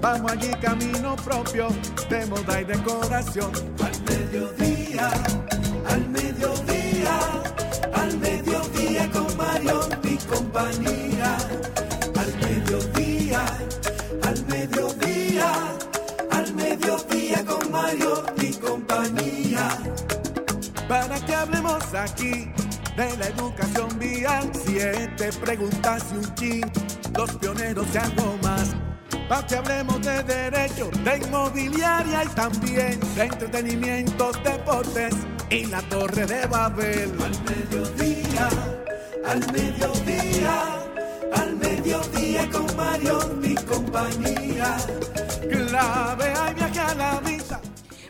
Vamos allí camino propio de moda y decoración. Al mediodía, al mediodía, al mediodía con Mario y compañía. Al mediodía, al mediodía, al mediodía con Mario y compañía para que hablemos aquí de la educación vial. Siete preguntas y un chin, los pioneros y algo más. Para que hablemos de derecho, de inmobiliaria y también de entretenimiento, deportes y la torre de Babel. Al mediodía, al mediodía, al mediodía con Mario y compañía. Clave hay viaje a la vista.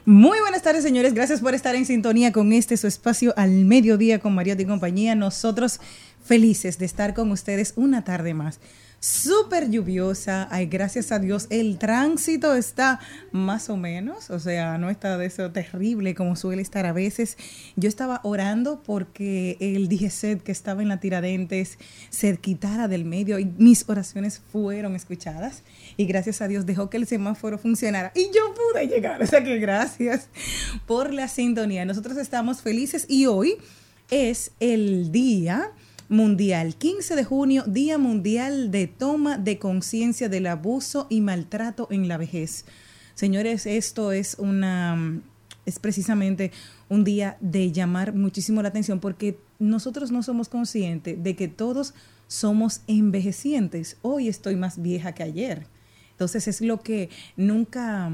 Muy buenas tardes, señores. Gracias por estar en sintonía con este su espacio al mediodía con Mariotti y compañía. Nosotros felices de estar con ustedes una tarde más. Súper lluviosa, ay, gracias a Dios, el tránsito está más o menos, o sea, no está de eso terrible como suele estar a veces. Yo estaba orando porque el DGCET que estaba en la Tiradentes se quitara del medio y mis oraciones fueron escuchadas y gracias a Dios dejó que el semáforo funcionara y yo pude llegar. O sea que gracias por la sintonía. Nosotros estamos felices y hoy es el día mundial, 15 de junio, Día Mundial de Toma de Conciencia del Abuso y Maltrato en la Vejez. Señores, esto es una es precisamente un día de llamar muchísimo la atención porque nosotros no somos conscientes de que todos somos envejecientes. Hoy estoy más vieja que ayer. Entonces es lo que nunca,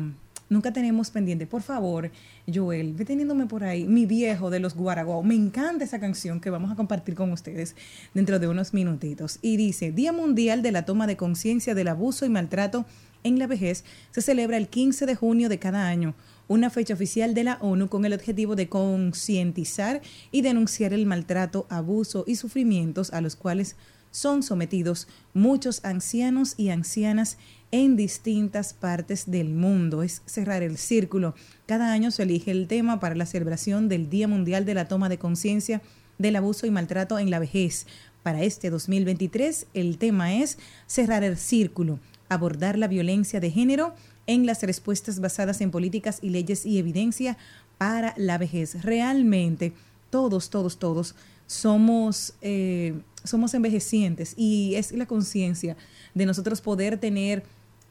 nunca tenemos pendiente. Por favor, Joel, deteniéndome por ahí, mi viejo de los Guaraguao. Me encanta esa canción que vamos a compartir con ustedes dentro de unos minutitos. Y dice, Día Mundial de la Toma de Conciencia del Abuso y Maltrato en la Vejez se celebra el 15 de junio de cada año una fecha oficial de la ONU con el objetivo de concientizar y denunciar el maltrato, abuso y sufrimientos a los cuales son sometidos muchos ancianos y ancianas en distintas partes del mundo. Es cerrar el círculo. Cada año se elige el tema para la celebración del Día Mundial de la Toma de Conciencia del Abuso y Maltrato en la Vejez. Para este 2023 el tema es cerrar el círculo, abordar la violencia de género en las respuestas basadas en políticas y leyes y evidencia para la vejez. Realmente, todos, todos, todos somos, eh, somos envejecientes y es la conciencia de nosotros poder tener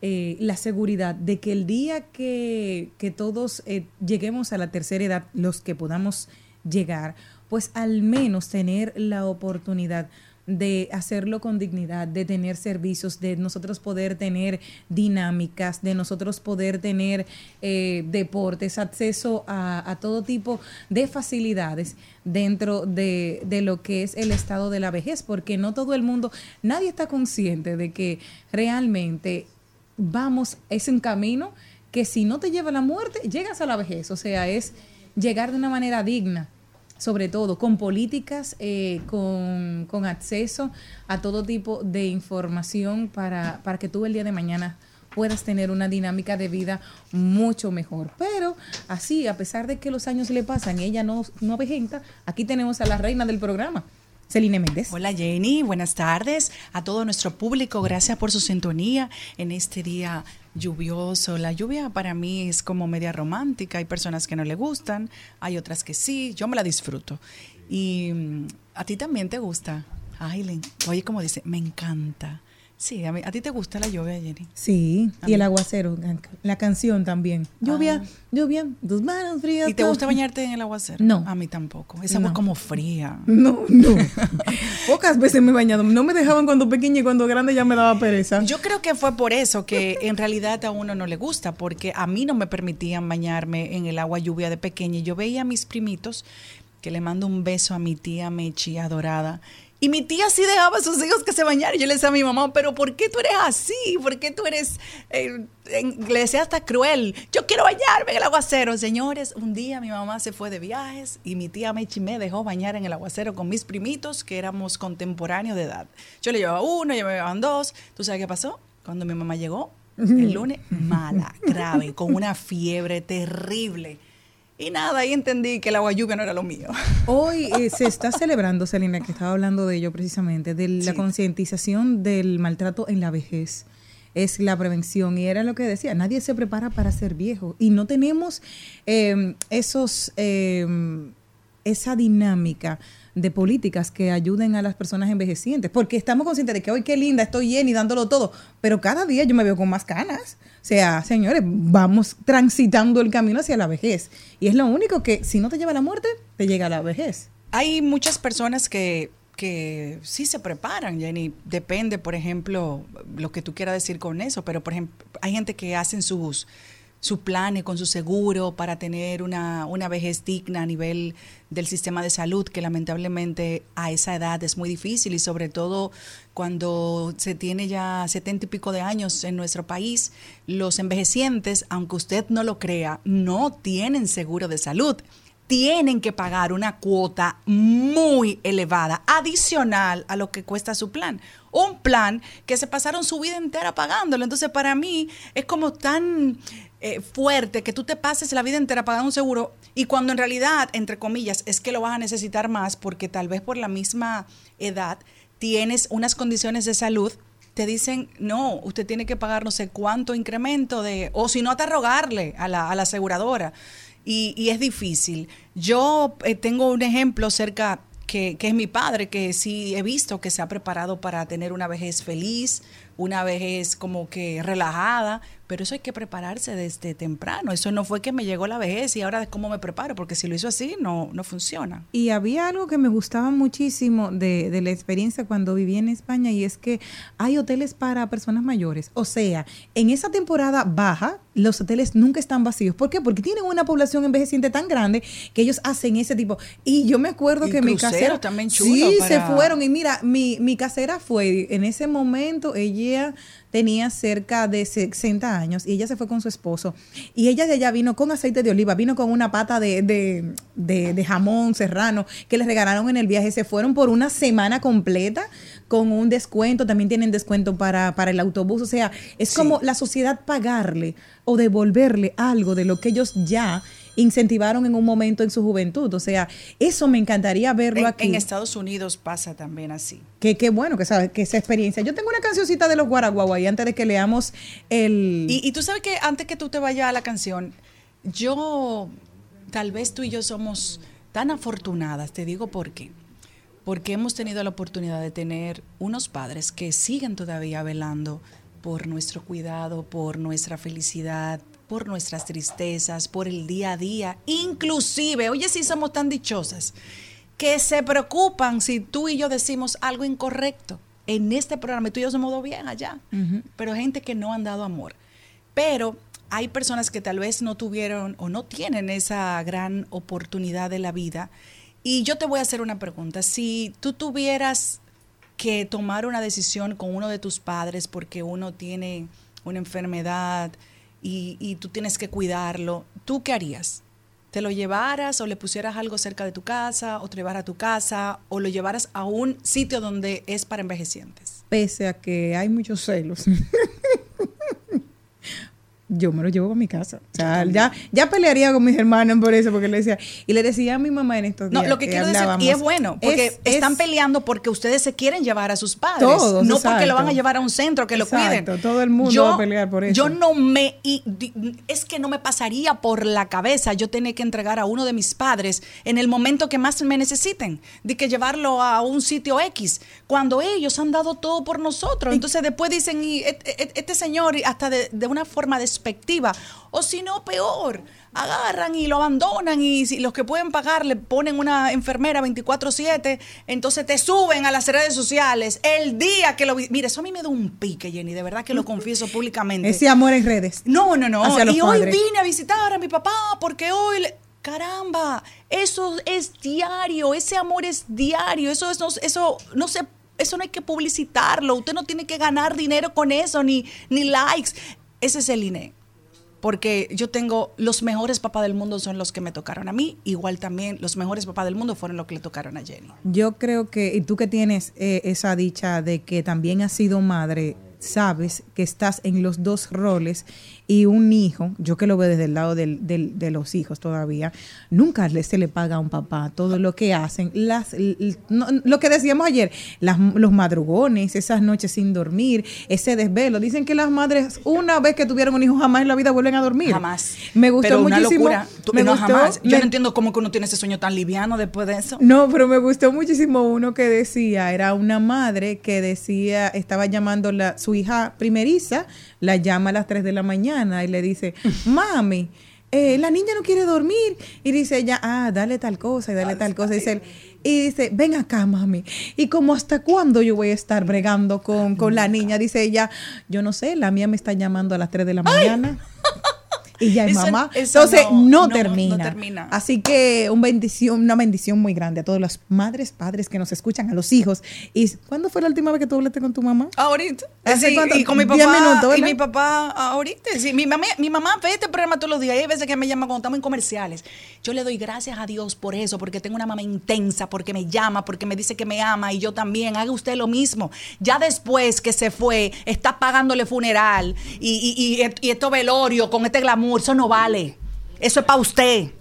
eh, la seguridad de que el día que, que todos eh, lleguemos a la tercera edad, los que podamos llegar, pues al menos tener la oportunidad de hacerlo con dignidad, de tener servicios, de nosotros poder tener dinámicas, de nosotros poder tener eh, deportes, acceso a, todo tipo de facilidades dentro de, de, lo que es el estado de la vejez, porque no todo el mundo, nadie está consciente de que realmente vamos, es un camino que si no te lleva a la muerte, llegas a la vejez, o sea, es llegar de una manera digna sobre todo con políticas, eh, con, con, acceso a todo tipo de información para, para que tú el día de mañana puedas tener una dinámica de vida mucho mejor. Pero así, a pesar de que los años le pasan, ella no, no avejenta, aquí tenemos a la reina del programa. Celine Méndez. Hola Jenny, buenas tardes a todo nuestro público. Gracias por su sintonía en este día lluvioso. La lluvia para mí es como media romántica. Hay personas que no le gustan, hay otras que sí. Yo me la disfruto. Y mm, a ti también te gusta, Aileen. Oye, como dice, me encanta. Sí, a, mí, a ti te gusta la lluvia, Jenny. Sí, A y el aguacero, la canción también. Lluvia, Ah. lluvia, tus manos frías. ¿Y te gusta bañarte en el aguacero? No. A mí tampoco. Esa No. como fría. No, no. Pocas veces me he bañado. No me dejaban cuando pequeña y cuando grande ya me daba pereza. Yo creo que fue por eso que en realidad a uno no le gusta, porque a mí no me permitían bañarme en el agua lluvia de pequeña. Y yo veía a mis primitos, que le mando un beso a mi tía Mechi, adorada. Y mi tía sí dejaba a sus hijos que se bañaran. Y yo le decía a mi mamá, pero ¿por qué tú eres así? ¿Por qué tú eres, eh, en- le decía hasta cruel? Yo quiero bañarme en el aguacero. Señores, un día mi mamá se fue de viajes y mi tía Mechi me dejó bañar en el aguacero con mis primitos, que éramos contemporáneos de edad. Yo le llevaba uno, ellos me llevaban dos. ¿Tú sabes qué pasó? Cuando mi mamá llegó, el lunes, mala, grave, con una fiebre terrible. Y nada, ahí entendí que el agua lluvia no era lo mío. Hoy eh, se está celebrando, Selena, que estaba hablando de ello precisamente, de la Sí. concientización del maltrato en la vejez. Es la prevención. Y era lo que decía, nadie se prepara para ser viejo. Y no tenemos eh, esos, eh, esa dinámica de políticas que ayuden a las personas envejecientes. Porque estamos conscientes de que hoy qué linda, estoy Jenny dándolo todo. Pero cada día yo me veo con más canas. O sea, señores, vamos transitando el camino hacia la vejez. Y es lo único que, si no te lleva a la muerte, te llega a la vejez. Hay muchas personas que, que sí se preparan, Jenny. Depende, por ejemplo, lo que tú quieras decir con eso, pero por ejemplo, hay gente que hacen sus su planes con su seguro para tener una, una vejez digna a nivel del sistema de salud, que lamentablemente a esa edad es muy difícil y sobre todo cuando se tiene ya setenta y pico de años en nuestro país, los envejecientes, aunque usted no lo crea, no tienen seguro de salud tienen que pagar una cuota muy elevada, adicional a lo que cuesta su plan. Un plan que se pasaron su vida entera pagándolo. Entonces, para mí es como tan eh, fuerte que tú te pases la vida entera pagando un seguro y cuando en realidad, entre comillas, es que lo vas a necesitar más porque tal vez por la misma edad tienes unas condiciones de salud te dicen, no, usted tiene que pagar no sé cuánto incremento de, o si no, hasta rogarle a la, aseguradora. Y, y es difícil. Yo eh, tengo un ejemplo cerca que, que es mi padre, que sí he visto que se ha preparado para tener una vejez feliz, una vejez como que relajada, pero eso hay que prepararse desde temprano. Eso no fue que me llegó la vejez y ahora cómo me preparo, porque si lo hizo así, no, no funciona. Y había algo que me gustaba muchísimo de, de la experiencia cuando viví en España y es que hay hoteles para personas mayores. O sea, en esa temporada baja, los hoteles nunca están vacíos. ¿Por qué? Porque tienen una población envejeciente tan grande que ellos hacen ese tipo. Y yo me acuerdo Y que mi casera... también chulo sí, se fueron. Y mira, mi, mi casera fue, en ese momento ella tenía cerca de 60 años y ella se fue con su esposo. Y ella de allá vino con aceite de oliva, vino con una pata de, de, de- de jamón serrano que les regalaron en el viaje. Se fueron por una semana completa con un descuento. También tienen descuento para, para el autobús. O sea, es Sí. como la sociedad pagarle o devolverle algo de lo que ellos ya incentivaron en un momento en su juventud. O sea, eso me encantaría verlo En, aquí. en Estados Unidos pasa también así. Que qué bueno que sabes que esa experiencia. Yo tengo una cancioncita de los Guaraguao ahí antes de que leamos el. Y, y tú sabes que antes que tú te vayas a la canción, yo, tal vez tú y yo somos tan afortunadas, te digo por qué. Porque hemos tenido la oportunidad de tener unos padres que siguen todavía velando por nuestro cuidado, por nuestra felicidad, por nuestras tristezas, por el día a día. Inclusive, oye, si somos tan dichosas, que se preocupan si tú y yo decimos algo incorrecto. En este programa, tú y yo somos dos bien allá, pero gente que no han dado amor. Pero hay personas que tal vez no tuvieron o no tienen esa gran oportunidad de la vida. Y yo te voy a hacer una pregunta. Si tú tuvieras que tomar una decisión con uno de tus padres porque uno tiene una enfermedad y, tú tienes que cuidarlo, ¿tú qué harías? ¿Te lo llevaras o le pusieras algo cerca de tu casa o te llevaras a tu casa o lo llevaras a un sitio donde es para envejecientes? Pese a que hay muchos celos. yo me lo llevo a mi casa. O sea, ya, ya pelearía con mis hermanos por eso, porque le decía, y le decía a mi mamá en estos días. No, lo que, quiero decir, y es bueno, porque es- están es- peleando porque ustedes se quieren llevar a sus padres. Todos, no porque lo van a llevar a un centro que lo cuiden. todo el mundo va a pelear por eso. Yo no me. y di- es que no me pasaría por la cabeza yo tener que entregar a uno de mis padres en el momento que más me necesiten, de que llevarlo a un sitio X, cuando ellos han dado todo por nosotros. Entonces después dicen, y este señor, hasta de, de una forma despectiva, o si no, peor. Agarran y lo abandonan y si los que pueden pagar le ponen una enfermera 24/7, entonces te suben a las redes sociales el día que lo... Mire, eso a mí me da un pique, Jenny, de verdad que lo confieso públicamente. Ese amor en redes. No, no, no. Y hoy padres. vine a visitar a mi papá porque hoy... le- Caramba, eso es diario, ese amor es diario, eso, es, no, eso no se... Eso no hay que publicitarlo, usted no tiene que ganar dinero con eso, ni, ni likes. Ese es el INE. Porque yo tengo los mejores papás del mundo son los que me tocaron a mí, igual también los mejores papás del mundo fueron los que le tocaron a Jenny. Yo creo que, y tú que tienes eh, esa dicha de que también has sido madre, sabes que estás en los dos roles y un hijo, yo que lo veo desde el lado del- del- de los hijos todavía, nunca se le paga a un papá todo lo que hacen, las, no- lo que decíamos ayer, las, los madrugones, esas noches sin dormir, ese desvelo. Dicen que las madres, una vez que tuvieron un hijo, jamás en la vida vuelven a dormir. Jamás. Me gustó Pero una muchísimo. locura. Tú- me no, gustó- jamás. Yo me- no entiendo cómo que uno tiene ese sueño tan liviano después de eso. no, pero me gustó muchísimo uno que decía, era una madre que decía, estaba llamando la, su hija primeriza, la llama a las 3 de la mañana y le dice, mami, eh, la niña no quiere dormir. Y dice ella, ah, dale tal cosa y dale tal cosa. Dice él, y dice, ven acá, mami. Y como hasta cuándo yo voy a estar bregando con, con la niña, dice ella, yo no sé, la mía me está llamando a las 3 de la mañana. Y ya es Eso- mamá. eso Entonces, no, termina. no termina. Así que un bendición, una bendición muy grande a todas las madres, padres que nos escuchan, a los hijos. ¿Y cuándo fue la última vez que tú hablaste con tu mamá? Ahorita. ¿Hace Sí, cuánto? y con mi papá. minutos, y mi papá ahorita. Sí, mi, mamá, mi mamá ve este programa todos los días. Hay veces que me llama cuando estamos en comerciales. Yo le doy gracias a Dios por eso, porque tengo una mamá intensa, porque me llama, porque me dice que me ama y yo también. Haga usted lo mismo. Ya después que se fue, está pagándole funeral y, y, y, y esto velorio con este glamour. Eso no vale. Eso es para usted.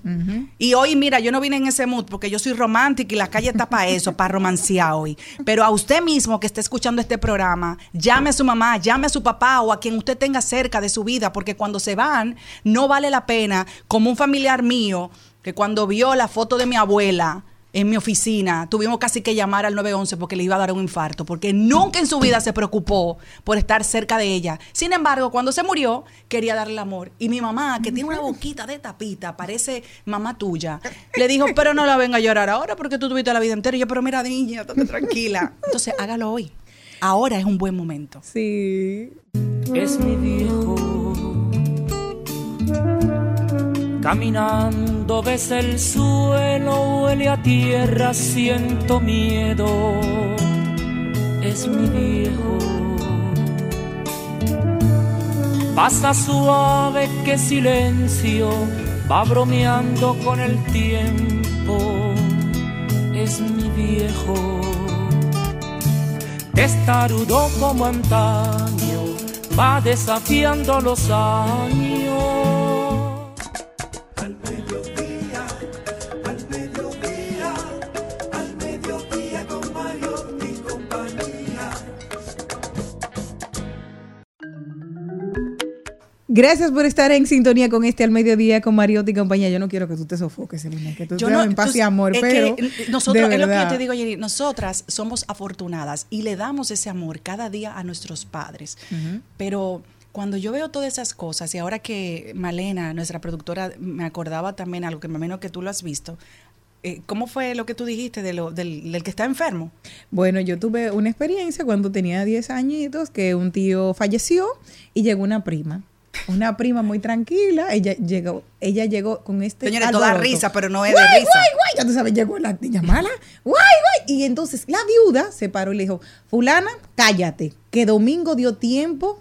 Y hoy, mira, yo no vine en ese mood porque yo soy romántica y la calle está para eso, para romancear hoy. Pero a usted mismo que esté escuchando este programa, llame a su mamá, llame a su papá o a quien usted tenga cerca de su vida, porque cuando se van, no vale la pena, como un familiar mío, que cuando vio la foto de mi abuela, en mi oficina, tuvimos casi que llamar al 911 porque le iba a dar un infarto, porque nunca en su vida se preocupó por estar cerca de ella. Sin embargo, cuando se murió, quería darle amor. Y mi mamá, que tiene una boquita de tapita, parece mamá tuya, le dijo, pero no la venga a llorar ahora porque tú tuviste la vida entera. Y yo, pero mira, niña, estate tranquila. Entonces, hágalo hoy. Ahora es un buen momento. Sí. es mi viejo. Caminando ves el suelo, huele a tierra, siento miedo. Es mi viejo. Pasa suave que silencio, va bromeando con el tiempo. Es mi viejo testarudo como antaño, va desafiando los años. Gracias por estar en sintonía con este al mediodía con Mariotti y compañía. Yo no quiero que tú te sofoques, Elena, que tú Yo no- en paz tú- y amor, es pero que nosotros, es lo que yo te digo, Jenny, nosotras somos afortunadas y le damos ese amor cada día a nuestros padres. Pero cuando yo veo todas esas cosas, y ahora que Malena, nuestra productora, me acordaba también algo que me imagino que tú lo has visto. eh, ¿Cómo fue lo que tú dijiste de lo, del, del que está enfermo? Bueno, yo tuve una experiencia cuando tenía 10 añitos que un tío falleció y llegó una prima. Una prima muy tranquila, ella llegó, ella llegó con este Señores, toda alboroto. risa, pero no es de Guay, risa. guay, guay, ya tú sabes, llegó la niña mala. Guay, guay. Y entonces la viuda se paró y le dijo, fulana, cállate, que Domingo dio tiempo,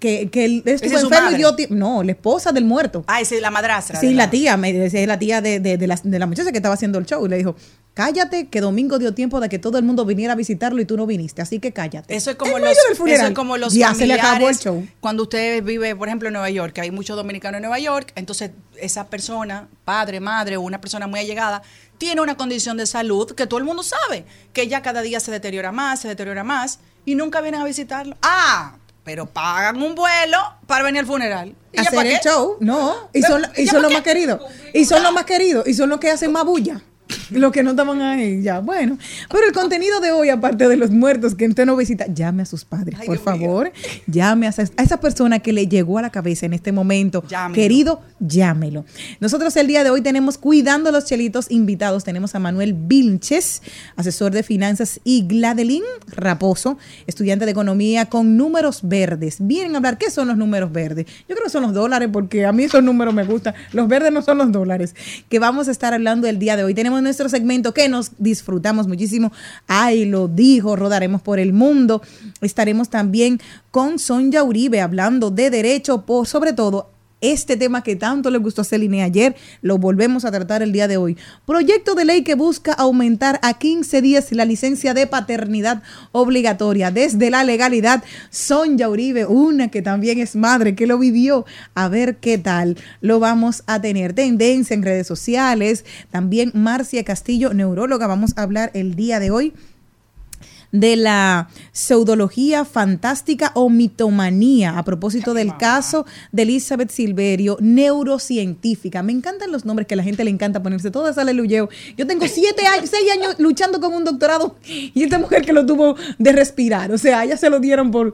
que, que él estuvo es enfermo y dio tiempo. No, la esposa del muerto. Ah, es la madrastra. Sí, de la tía, me decía, es la tía de, de, de la, de la muchacha que estaba haciendo el show. Y le dijo, cállate, que Domingo dio tiempo de que todo el mundo viniera a visitarlo y tú no viniste, así que cállate. Eso es como los, eso es como los ya se le acabó el familiares, show. Cuando usted vive, por ejemplo, en Nueva York, que hay muchos dominicanos en Nueva York, entonces esa persona, padre, madre o una persona muy allegada, tiene una condición de salud que todo el mundo sabe, que ya cada día se deteriora más, se deteriora más, y nunca vienen a visitarlo. Ah, pero pagan un vuelo para venir al funeral. ¿Y ya hacer pa' el qué? show, no, y son, y ¿Ya son los más queridos, y son los más queridos, y son los que hacen más bulla. Los que no estaban ahí, ya, bueno. Pero el contenido de hoy, aparte de los muertos que usted no visita, llame a sus padres, Ay, por Dios mío. favor. Llame a esa, a esa persona que le llegó a la cabeza en este momento. Llámelo. Querido, llámelo. Nosotros el día de hoy tenemos Cuidando los Chelitos invitados. Tenemos a Manuel Vilches, asesor de finanzas, y Gladelín Raposo, estudiante de economía con números verdes. Vienen a hablar, ¿qué son los números verdes? Yo creo que son los dólares, porque a mí esos números me gustan. Los verdes no son los dólares. Que vamos a estar hablando el día de hoy. Tenemos nuestro segmento que nos disfrutamos muchísimo. Ay, lo dijo, rodaremos por el mundo. Estaremos también con Sonja Uribe hablando de derecho, por sobre todo este tema que tanto le gustó a Celine ayer, lo volvemos a tratar el día de hoy. Proyecto de ley que busca aumentar a 15 días la licencia de paternidad obligatoria. Desde la legalidad, Sonja Uribe, una que también es madre, que lo vivió. A ver qué tal lo vamos a tener. Tendencia en redes sociales. También Marcia Castillo, neuróloga, vamos a hablar el día de hoy de la pseudología fantástica o mitomanía a propósito del caso de Elizabeth Silverio, neurocientífica. Me encantan los nombres que a la gente le encanta ponerse. Todas aleluyeo. Yo tengo siete años, seis años luchando con un doctorado y esta mujer que lo tuvo de respirar. O sea, ella se lo dieron por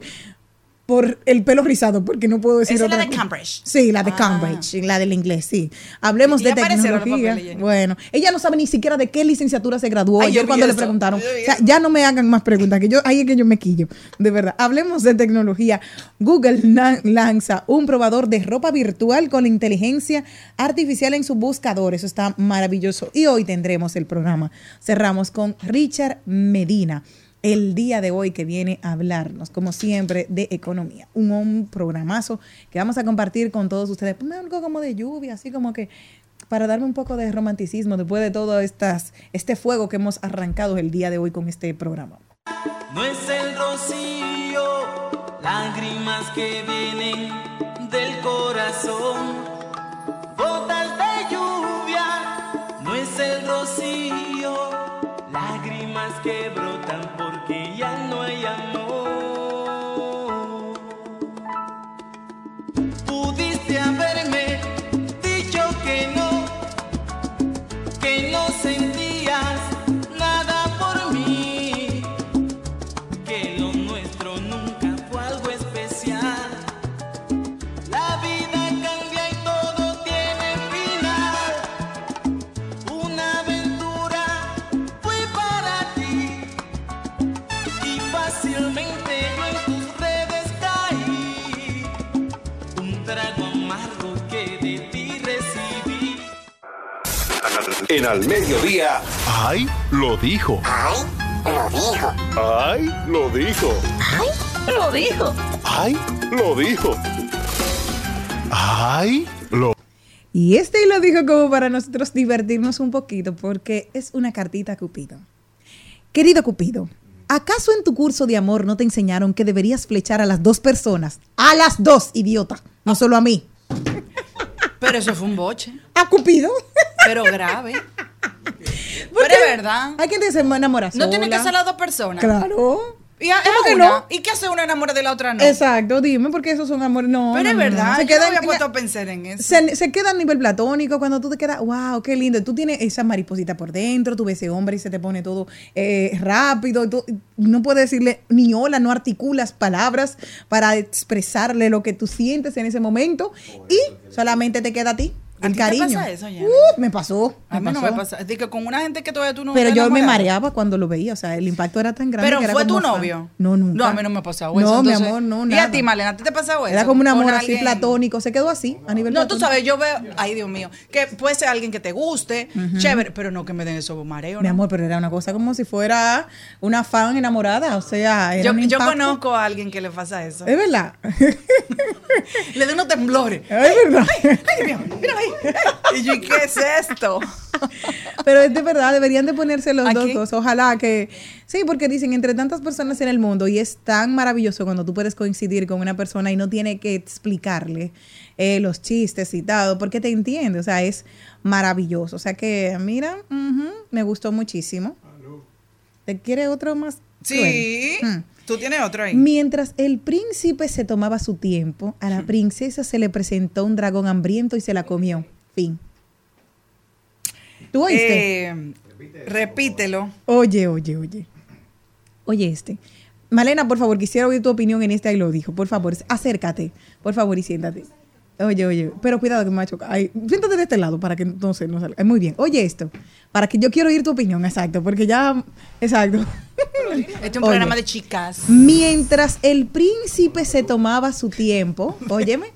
por el pelo rizado, porque no puedo decir Esa es la de. Cambridge. Sí, la de Ah. Cambridge, la del inglés, sí. Hablemos de tecnología. papeles. Bueno, ella no sabe ni siquiera de qué licenciatura se graduó. Ay, Ayer cuando le eso, preguntaron. yo vi O sea, eso. ya no me hagan más preguntas, que yo ahí es que yo me quillo, de verdad. Hablemos de tecnología. Google lanza un probador de ropa virtual con inteligencia artificial en su buscador. Eso está maravilloso. Y hoy tendremos el programa. Cerramos con Richard Medina. El día de hoy que viene a hablarnos, como siempre, de economía. Un, un programazo que vamos a compartir con todos ustedes. Ponme algo como de lluvia, así como que para darme un poco de romanticismo después de todo estas, este fuego que hemos arrancado el día de hoy con este programa. No es el rocío, lágrimas que vienen del corazón, gotas de lluvia. No es el rocío, lágrimas que En al mediodía, ¡Ay! Lo dijo. ¡Ay! Lo dijo. ¡Ay! Lo dijo. ¡Ay! Lo dijo. ¡Ay! Lo dijo. ¡Ay! Lo Y este lo dijo como para nosotros divertirnos un poquito, porque es una cartita a Cupido. Querido Cupido, ¿acaso en tu curso de amor no te enseñaron que deberías flechar a las dos personas? A las dos, idiota, no solo a mí. Pero eso fue un boche, ¿A Cupido? pero grave. ¿Por Pero es verdad. Hay gente que se enamora No tiene que ser las dos personas. Claro. ¿Y, a, ¿Cómo que no? ¿Y qué hace una enamora de la otra no? Exacto, dime, porque esos son amores. No, Pero no, es no. verdad, Se yo no había puesto a pensar en eso. Se, se queda a nivel platónico cuando tú te quedas, wow, qué lindo. Tú tienes esa mariposita por dentro, tú ves ese hombre y se te pone todo eh, rápido. tú- no puedes decirle ni hola, no articulas palabras para expresarle lo que tú sientes en ese momento y solamente te queda a ti. ¿A te cariño. pasa eso, Jenny? Uh, me pasó. A mí no pasó. me pasa. Es decir, que con una gente que todavía tú no Pero yo me mareaba cuando lo veía, o sea, el impacto era tan grande. Pero que era fue como tu fan. novio. No, nunca. No, a mí no me ha pasado No, eso. mi entonces- amor, no, ¿Y nada. a ti, Malena, a ti te ha pasado eso? Era como un amor así alguien- platónico, se quedó así a nivel No, tú sabes, yo veo, ay Dios mío, que puede ser alguien que te guste, chévere, pero no que me den esos mareos. Mi ¿no? amor, pero era una cosa como si fuera una fan enamorada, o sea, era Yo, un yo impacto. conozco a alguien que le pasa eso. Es verdad. Le doy unos temblores. Ay, verdad. Ay, Dios mío, mira ahí. Y yo, ¿y qué es esto? Pero es de verdad, deberían de ponerse los Aquí. dos. dos. Ojalá que. Sí, porque dicen, entre tantas personas en el mundo, y es tan maravilloso cuando tú puedes coincidir con una persona y no tiene que explicarle eh, los chistes y todo, porque te entiende. O sea, es maravilloso. O sea que, mira, me gustó muchísimo. ¿Te quiere otro más? Sí. Tú tienes otro ahí. Mientras el príncipe se tomaba su tiempo, a la princesa se le presentó un dragón hambriento y se la comió. Fin. ¿Tú oíste? Eh, repítelo. Oye, oye, oye. Oye este. Malena, por favor, quisiera oír tu opinión en este ahí lo dijo. Por favor, acércate. Por favor, y siéntate. Oye, oye, pero cuidado que me va a chocar. Ay, siéntate de este lado para que entonces no salga. Muy bien. Oye esto. Para que yo quiero oír tu opinión, exacto. Porque ya. Exacto. Este es un Oye. programa de chicas. Mientras el príncipe se tomaba su tiempo, óyeme,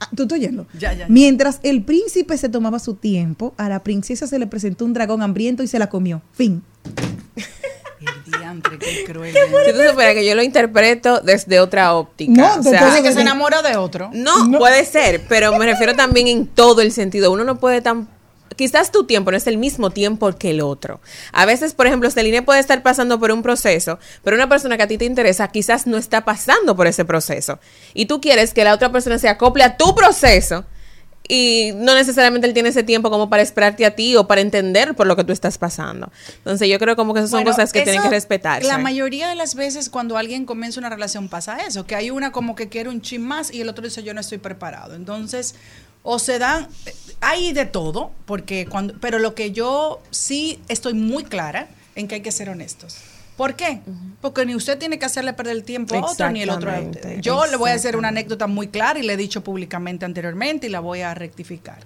ah, tú estás oyendo. Ya, ya. Mientras el príncipe se tomaba su tiempo, a la princesa se le presentó un dragón hambriento y se la comió. Fin. El diantre, qué cruel. Si tú supieras que yo lo interpreto desde otra óptica. No, o sea, que se enamora de otro. no, puede ser, pero me refiero también en todo el sentido. Uno no puede tan... Quizás tu tiempo no es el mismo tiempo que el otro. A veces, por ejemplo, Celine puede estar pasando por un proceso, pero una persona que a ti te interesa quizás no está pasando por ese proceso. Y tú quieres que la otra persona se acople a tu proceso y no necesariamente él tiene ese tiempo como para esperarte a ti o para entender por lo que tú estás pasando. Entonces yo creo como que esas son Bueno, cosas que tienen eso, que respetarse. La mayoría de las veces cuando alguien comienza una relación pasa eso, que hay una como que quiere un chin más y el otro dice yo no estoy preparado. Entonces, o se dan, hay de todo, porque cuando, pero lo que yo sí estoy muy clara en que hay que ser honestos. ¿Por qué? Porque ni usted tiene que hacerle perder el tiempo a otro, ni el otro a usted. Yo le voy a hacer una anécdota muy clara y le he dicho públicamente anteriormente y la voy a rectificar.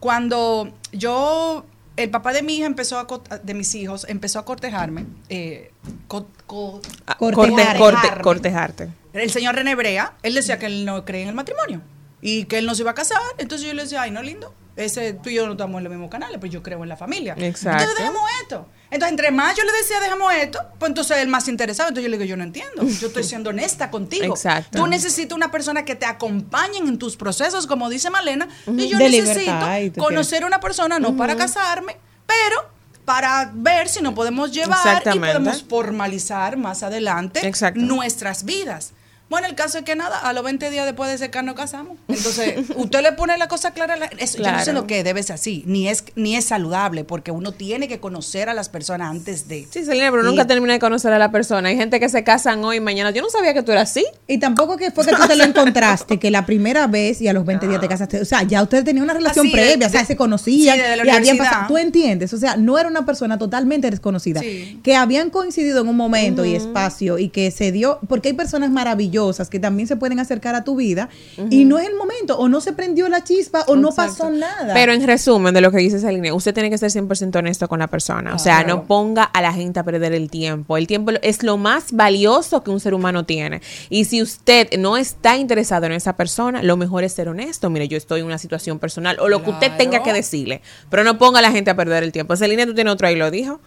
Cuando yo, el papá de mi hija empezó a, de mis hijos, empezó a cortejarme, eh, co- co- Ah, Cortejar. corte- corte- cortejarte. el señor René Brea, él decía que él no cree en el matrimonio y que él no se iba a casar. Entonces yo le decía, ay, no lindo. Ese, tú y yo no estamos en los mismos canales, pues yo creo en la familia. Exacto. Entonces dejemos esto. Entonces, entre más yo le decía, dejemos esto, pues entonces él más interesado. Entonces yo le digo, yo no entiendo. Yo estoy siendo honesta contigo. Exacto. Tú necesitas una persona que te acompañe en tus procesos, como dice Malena. Y yo De necesito conocer una persona, no para casarme, pero para ver si nos podemos llevar y podemos formalizar más adelante Exacto. nuestras vidas. Bueno, el caso es que nada, a los 20 días después de secar nos casamos. Entonces, usted le pone la cosa clara. a la- eso, Yo no sé lo que debe ser así, ni es, ni es saludable, porque uno tiene que conocer a las personas antes de. Sí, Selena, pero Y- nunca termina de conocer a la persona. Hay gente que se casan hoy y mañana. Yo no sabía que tú eras así. Y tampoco que fue que tú te lo encontraste, que la primera vez y a los 20 días te casaste. O sea, ya ustedes tenían una relación sí, de- previa, o sea, de- se conocían sí, la y habían pasado. Tú entiendes, o sea, no era una persona totalmente desconocida. Sí. Que habían coincidido en un momento y espacio y que se dio, porque hay personas maravillosas que también se pueden acercar a tu vida y no es el momento, o no se prendió la chispa o no pasó nada. Pero en resumen de lo que dice Celine, usted tiene que ser 100% honesto con la persona. O sea, no ponga a la gente a perder el tiempo. El tiempo es lo más valioso que un ser humano tiene. Y si usted no está interesado en esa persona, lo mejor es ser honesto. Mire, yo estoy en una situación personal o lo que usted tenga que decirle. Pero no ponga a la gente a perder el tiempo. Celine, tú tienes otro ahí, lo dijo.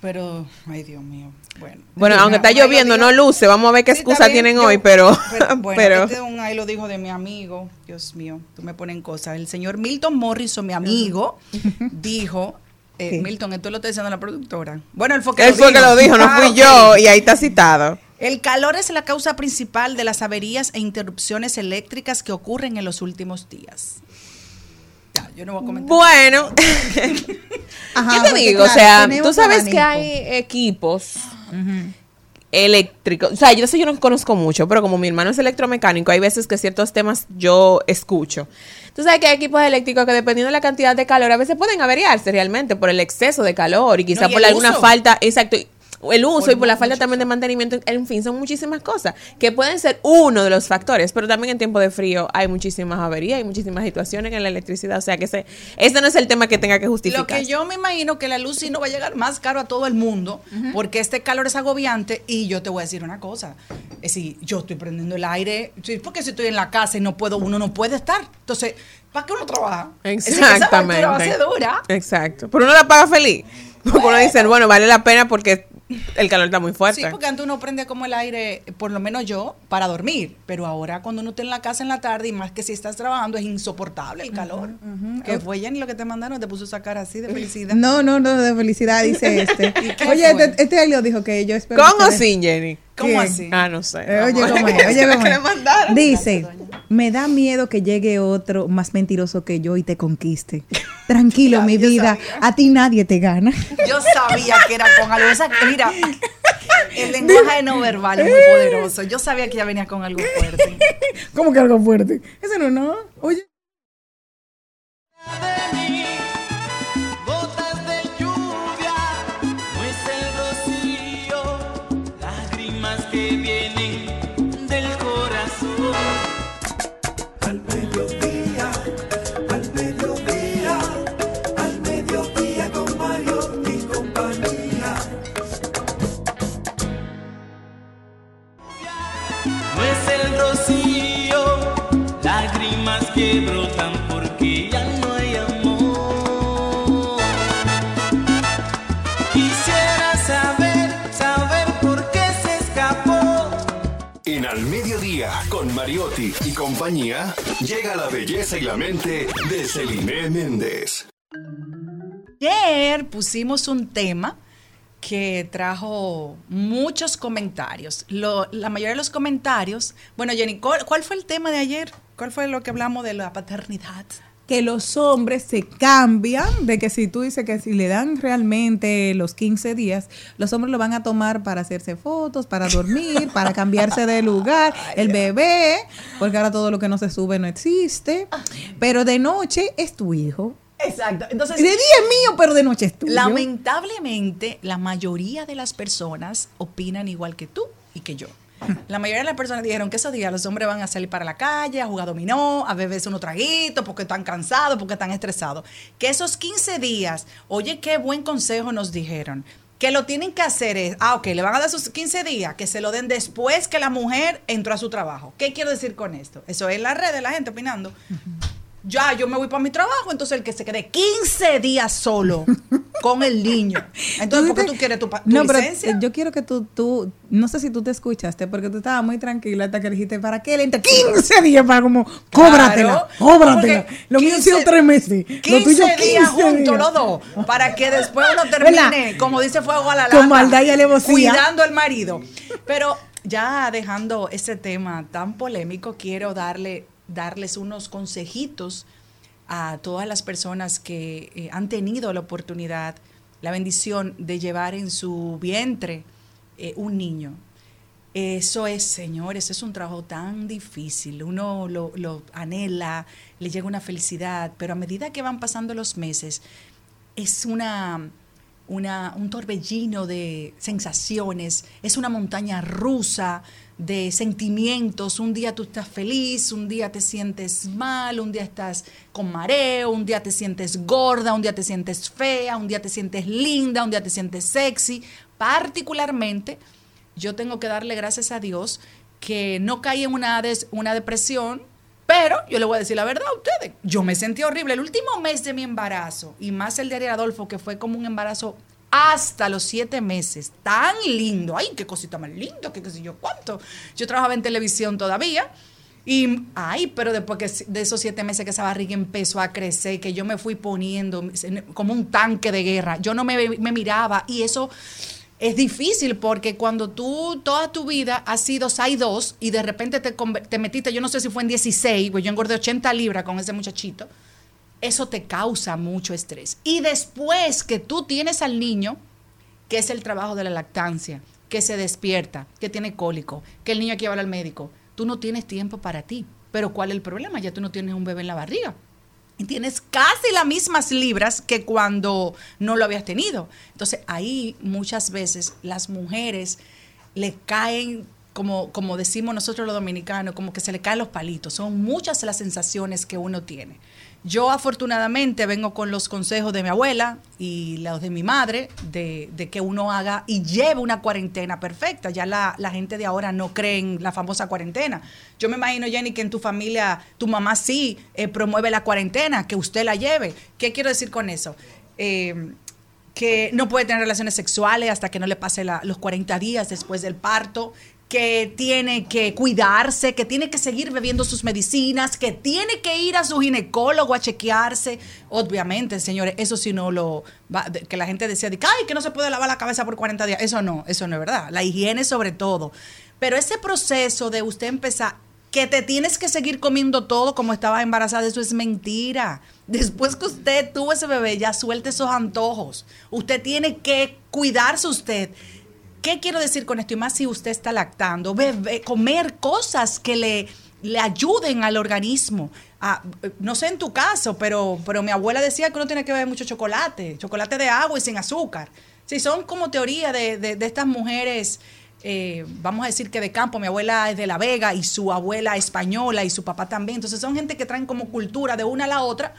Pero, ay, Dios mío. Bueno, Bueno, Este, aunque está lloviendo, dijo- no luce. Vamos a ver qué Sí, excusa bien, tienen yo- hoy, pero. bueno, pero- este es un ahí lo dijo de mi amigo. Dios mío, tú me ponen cosas. El señor Milton Morrison, mi amigo, dijo. eh, ¿Qué? Milton, esto lo está diciendo la productora. Bueno, él fue que él lo fue dijo. que lo dijo, no Ah, fui ok. yo. Y ahí está citado. El calor es la causa principal de las averías e interrupciones eléctricas que ocurren en los últimos días. Ya, yo no voy a comentar. Bueno, Ajá, ¿qué te digo? o sea, tú sabes que hay equipos eléctricos. O sea, yo sé yo no conozco mucho, pero como mi hermano es electromecánico, hay veces que ciertos temas yo escucho. Tú sabes que hay equipos eléctricos que dependiendo de la cantidad de calor, a veces pueden averiarse realmente por el exceso de calor y quizá No, y por alguna uso. falta, exacto. El uso Por y por la falta también de mantenimiento, en fin, son muchísimas cosas que pueden ser uno de los factores, pero también en tiempo de frío hay muchísimas averías, hay muchísimas situaciones en la electricidad, o sea que ese, ese no es el tema que tenga que justificar. Lo que yo me imagino que la luz sí no va a llegar más caro a todo el mundo, porque este calor es agobiante y yo te voy a decir una cosa, es si yo estoy prendiendo el aire, porque si estoy en la casa y no puedo, uno no puede estar. Entonces, ¿para qué uno trabaja? Es decir, que esa Exactamente. va a ser dura. Exacto. Pero uno la paga feliz. Porque uno dice, bueno, vale la pena porque el calor está muy fuerte. Sí, porque antes uno prende como el aire, por lo menos yo, para dormir. Pero ahora cuando uno está en la casa en la tarde y más que si estás trabajando es insoportable el calor. Que fue Jenny lo que te mandaron, te puso esa cara así de felicidad. No, no, no, de felicidad, dice este. Oye, este, este Helio dijo que yo espero. ¿Con o sin, Jenny? ¿Cómo ¿Quién? así? Ah, no sé. Eh, Oye, cómo es, oye, cómo es. Dice, me da miedo que llegue otro más mentiroso que yo y te conquiste. Tranquilo, mi vida, sabía. a ti nadie te gana. Yo sabía que era con algo. Esa, mira, el lenguaje no verbal es muy poderoso. Yo sabía que ella venía con algo fuerte. ¿Cómo que algo fuerte? Ese no, no. Oye. Y compañía, llega la belleza y la mente de Celine Méndez. Ayer pusimos un tema que trajo muchos comentarios. La mayoría de los comentarios. Bueno, Jenny, ¿cuál, cuál fue el tema de ayer? ¿Cuál fue lo que hablamos de la paternidad? Que los hombres se cambian, de que si tú dices que si le dan realmente los 15 días, los hombres lo van a tomar para hacerse fotos, para dormir, para cambiarse de lugar, el bebé, porque ahora todo lo que no se sube no existe, pero de noche es tu hijo. Exacto. Entonces, De día es mío, pero de noche es tuyo. lamentablemente, la mayoría de las personas opinan igual que tú y que yo. La mayoría de las personas dijeron que esos días los hombres van a salir para la calle, a jugar dominó, a beberse unos traguitos porque están cansados, porque están estresados. Que esos 15 días, oye, qué buen consejo nos dijeron. Que lo tienen que hacer es, ah, ok, le van a dar sus 15 días, que se lo den después que la mujer entró a su trabajo. ¿Qué quiero decir con esto? Eso es la red de la gente opinando. Ya, yo me voy para mi trabajo, entonces el que se quede 15 días solo con el niño. Entonces, ¿por qué tú quieres tu, tu no, pero licencia? eh, yo quiero que tú, tú, no sé si tú te escuchaste, porque tú estabas muy tranquila hasta que dijiste, ¿para qué? Le entre 15 días para como, cóbratela, Lo mío han sido 15 tres meses. Lo 15 tuyo días juntos los dos, para que después uno termine, ¿Verdad? como dice Fuego a la Con maldad y alevosía. cuidando al marido. Pero ya dejando ese tema tan polémico, quiero darle, darles unos consejitos a todas las personas que eh, han tenido la oportunidad, la bendición de llevar en su vientre eh, un niño. Eso es, señores, es un trabajo tan difícil. Uno lo, lo anhela, le llega una felicidad, pero a medida que van pasando los meses, es una, una, un torbellino de sensaciones, es una montaña rusa de sentimientos. Un día tú estás feliz, un día te sientes mal, un día estás con mareo, un día te sientes gorda, un día te sientes fea, un día te sientes linda, un día te sientes sexy. Particularmente, yo tengo que darle gracias a Dios que no caí en una, des- una depresión, pero yo le voy a decir la verdad a ustedes. Yo me sentí horrible. El último mes de mi embarazo, y más el de Ariel Adolfo, que fue como un embarazo hasta los siete meses. Tan lindo. Ay, qué cosita más linda, qué qué sé yo cuánto. Yo trabajaba en televisión todavía. Y, ay, pero después que de esos siete meses que esa barriga empezó a crecer, que yo me fui poniendo como un tanque de guerra, yo no me, me miraba y eso es difícil porque cuando tú toda tu vida has sido 6'2 y de repente te, metiste, yo no sé si fue en 16, pues yo engordé 80 libras con ese muchachito, eso te causa mucho estrés. Y después que tú tienes al niño, que es el trabajo de la lactancia, que se despierta, que tiene cólico, que el niño hay que al médico, tú no tienes tiempo para ti. Pero ¿cuál es el problema? Ya tú no tienes un bebé en la barriga. Tienes casi las mismas libras que cuando no lo habías tenido. Entonces ahí muchas veces las mujeres le caen, como, como decimos nosotros los dominicanos, como que se le caen los palitos. Son muchas las sensaciones que uno tiene. Yo afortunadamente vengo con los consejos de mi abuela y los de mi madre de, que uno haga y lleve una cuarentena perfecta. Ya la, gente de ahora no cree en la famosa cuarentena. Yo me imagino, Jenny, que en tu familia tu mamá sí eh, promueve la cuarentena, que usted la lleve. ¿Qué quiero decir con eso? Eh, que no puede tener relaciones sexuales hasta que no le pase los 40 días después del parto, que tiene que cuidarse, que tiene que seguir bebiendo sus medicinas, que tiene que ir a su ginecólogo a chequearse. Obviamente, señores, eso sí no lo... va- que la gente decía, ay, que no se puede lavar la cabeza por 40 días. Eso no, eso no es verdad. La higiene sobre todo. Pero ese proceso de usted empezar, que te tienes que seguir comiendo todo como estabas embarazada, eso es mentira. Después que usted tuvo ese bebé, ya suelte esos antojos. Usted tiene que cuidarse usted. ¿Qué quiero decir con esto? Y más si usted está lactando, bebe- comer cosas que le, le ayuden al organismo. Ah, no sé en tu caso, pero, pero mi abuela decía que uno tiene que beber mucho chocolate, chocolate de agua y sin azúcar. Sí, son como teoría de, de- de estas mujeres, eh, vamos a decir que de campo. Mi abuela es de La Vega y su abuela española y su papá también. Entonces son gente que traen como cultura de una a la otra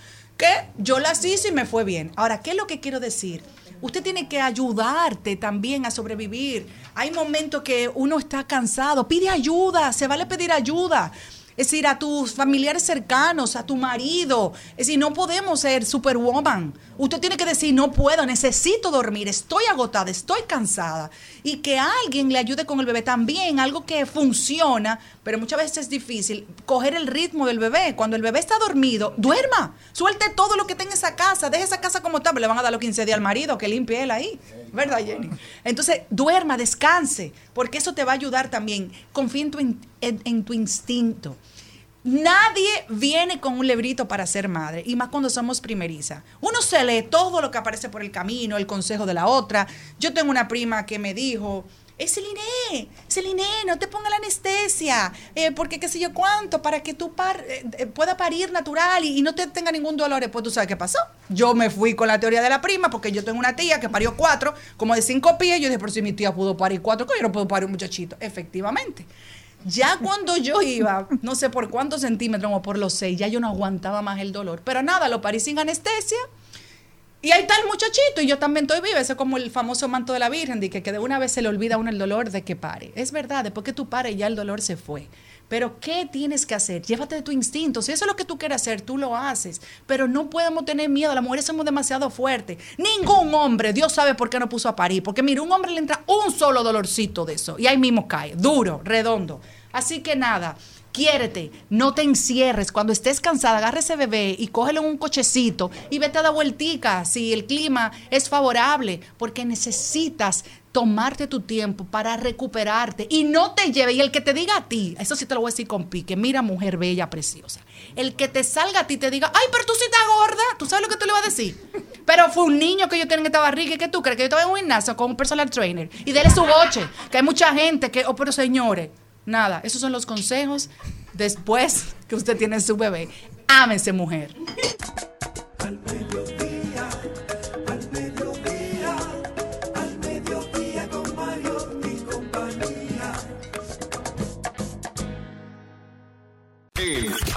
yo las hice y me fue bien. Ahora, ¿qué es lo que quiero decir? Usted tiene que ayudarte también a sobrevivir. Hay momentos que uno está cansado, pide ayuda, se vale pedir ayuda. Es decir, a tus familiares cercanos, a tu marido. Es decir, no podemos ser superwoman. Usted tiene que decir, no puedo, necesito dormir, estoy agotada, estoy cansada. Y que alguien le ayude con el bebé también, algo que funciona, pero muchas veces es difícil, coger el ritmo del bebé. Cuando el bebé está dormido, duerma, suelte todo lo que tenga en esa casa, deje esa casa como está, pero le van a dar los 15 días al marido, que limpie él ahí. ¿Verdad, Jenny? Entonces, duerma, descanse, porque eso te va a ayudar también. Confía en tu, in- en tu instinto. Nadie viene con un librito para ser madre, y más cuando somos primeriza. Uno se lee todo lo que aparece por el camino, el consejo de la otra. Yo tengo una prima que me dijo, es Celine, Celine, no te ponga la anestesia, eh, porque qué sé yo cuánto, para que tú par, eh, eh, pueda parir natural y, no te tenga ningún dolor. Pues tú sabes qué pasó. Yo me fui con la teoría de la prima, porque yo tengo una tía que parió cuatro, como de cinco pies. Yo dije, por si mi tía pudo parir cuatro, yo no puedo parir un muchachito. Efectivamente. Ya cuando yo iba, no sé por cuántos centímetros o por los seis, ya yo no aguantaba más el dolor. Pero nada, lo parí sin anestesia. Y ahí está el muchachito, y yo también estoy viva. Ese es como el famoso manto de la Virgen, que de una vez se le olvida a uno el dolor de que pare. Es verdad, después que tú pares, ya el dolor se fue. Pero ¿qué tienes que hacer? Llévate de tu instinto. Si eso es lo que tú quieres hacer, tú lo haces. Pero no podemos tener miedo. Las mujeres somos demasiado fuertes. Ningún hombre, Dios sabe por qué no puso a parir. Porque mira, un hombre le entra un solo dolorcito de eso. Y ahí mismo cae. Duro, redondo. Así que nada. Quiérete, no te encierres. Cuando estés cansada, agarra ese bebé y cógelo en un cochecito y vete a dar vueltica si el clima es favorable, porque necesitas tomarte tu tiempo para recuperarte y no te lleve. Y el que te diga a ti, eso sí te lo voy a decir con pique, mira mujer bella, preciosa. El que te salga a ti te diga, ay, pero tú sí estás gorda, ¿tú sabes lo que tú le vas a decir? Pero fue un niño que yo tenía en esta barriga y que tú crees que yo estaba en un gimnasio con un personal trainer y dele su boche, que hay mucha gente que, oh, pero señores, nada, esos son los consejos después que usted tiene su bebé. Ámese, mujer.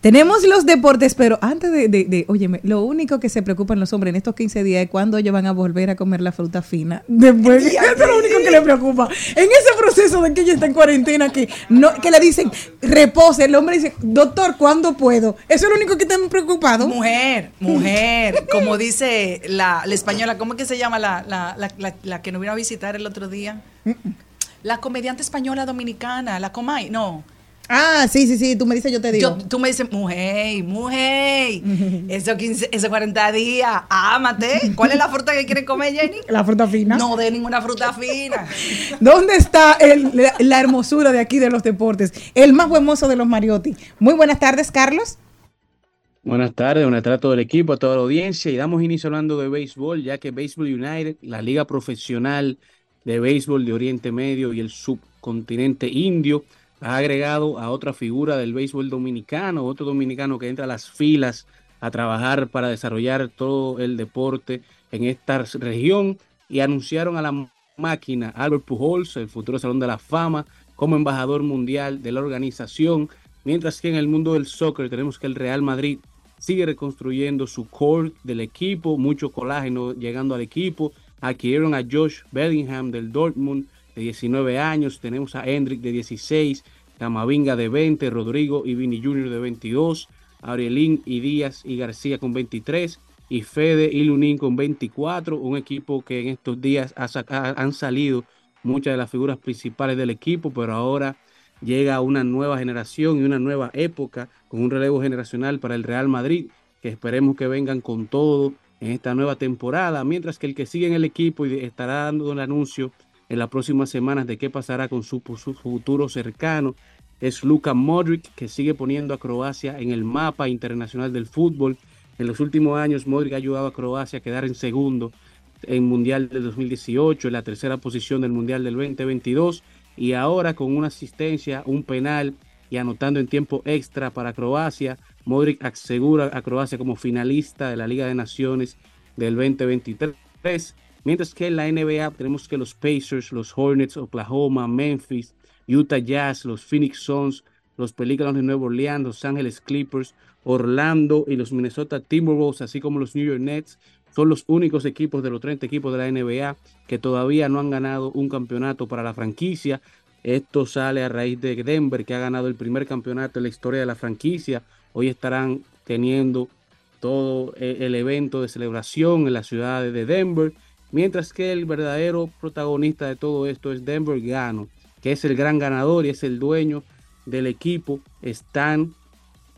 Tenemos los deportes, pero antes de, de, de- óyeme, lo único que se preocupan los hombres en estos 15 días es cuándo ellos van a volver a comer la fruta fina. Después, eso es lo único que le preocupa. En ese proceso de que ella está en cuarentena, que no, que le dicen, repose, el hombre dice, doctor, ¿cuándo puedo? Eso es lo único que están preocupados. Mujer, mujer, como dice la, la española, ¿cómo es que se llama la, la, la, la- la que nos vino a visitar el otro día? La comediante española dominicana, la Comay, no. Ah, sí, sí, sí, tú me dices, yo te digo. Yo- tú me dices, mujer, mujer, esos 15, esos 40 días, ámate. ¿Cuál es la fruta que quieren comer, Jenny? la fruta fina. No de ninguna fruta fina. ¿Dónde está el- la, la hermosura de aquí de los deportes? El más buen mozo de los Mariotti. Muy buenas tardes, Carlos. Buenas tardes, buenas tardes a todo el equipo, a toda la audiencia y damos inicio hablando de béisbol, ya que Baseball United, la liga profesional de béisbol de Oriente Medio y el subcontinente indio, ha agregado a otra figura del béisbol dominicano, otro dominicano que entra a las filas a trabajar para desarrollar todo el deporte en esta región y anunciaron a la máquina Albert Pujols, el futuro Salón de la Fama, como embajador mundial de la organización Mientras que en el mundo del soccer tenemos que el Real Madrid sigue reconstruyendo su core del equipo, mucho colágeno llegando al equipo. Adquirieron a Josh Bellingham del Dortmund de 19 años, tenemos a Hendrik de 16, Camavinga de 20, Rodrigo y Vini Jr. de 22, Aurelín y Díaz y García con 23 y Fede y Lunín con 24, un equipo que en estos días han salido muchas de las figuras principales del equipo, pero ahora llega una nueva generación y una nueva época con un relevo generacional para el Real Madrid, que esperemos que vengan con todo en esta nueva temporada, mientras que el que sigue en el equipo y estará dando el anuncio en las próximas semanas de qué pasará con su, futuro cercano es Luka Modric, que sigue poniendo a Croacia en el mapa internacional del fútbol. En los últimos años, Modric ha ayudado a Croacia a quedar en segundo en Mundial del 2018, en la tercera posición del Mundial del 2022 y ahora con una asistencia, un penal y anotando en tiempo extra para Croacia, Modric asegura a Croacia como finalista de la Liga de Naciones del 2023. Mientras que en la NBA tenemos que los Pacers, los Hornets, Oklahoma, Memphis, Utah Jazz, los Phoenix Suns, los Pelícanos de Nueva Orleans, Los Ángeles Clippers, Orlando y los Minnesota Timberwolves, así como los New York Nets, son los únicos equipos de los 30 equipos de la NBA que todavía no han ganado un campeonato para la franquicia. Esto sale a raíz de Denver, que ha ganado el primer campeonato en la historia de la franquicia. Hoy estarán teniendo todo e-, el evento de celebración en la ciudad de Denver, mientras que el verdadero protagonista de todo esto es Denver Gano, que es el gran ganador y es el dueño del equipo. Stan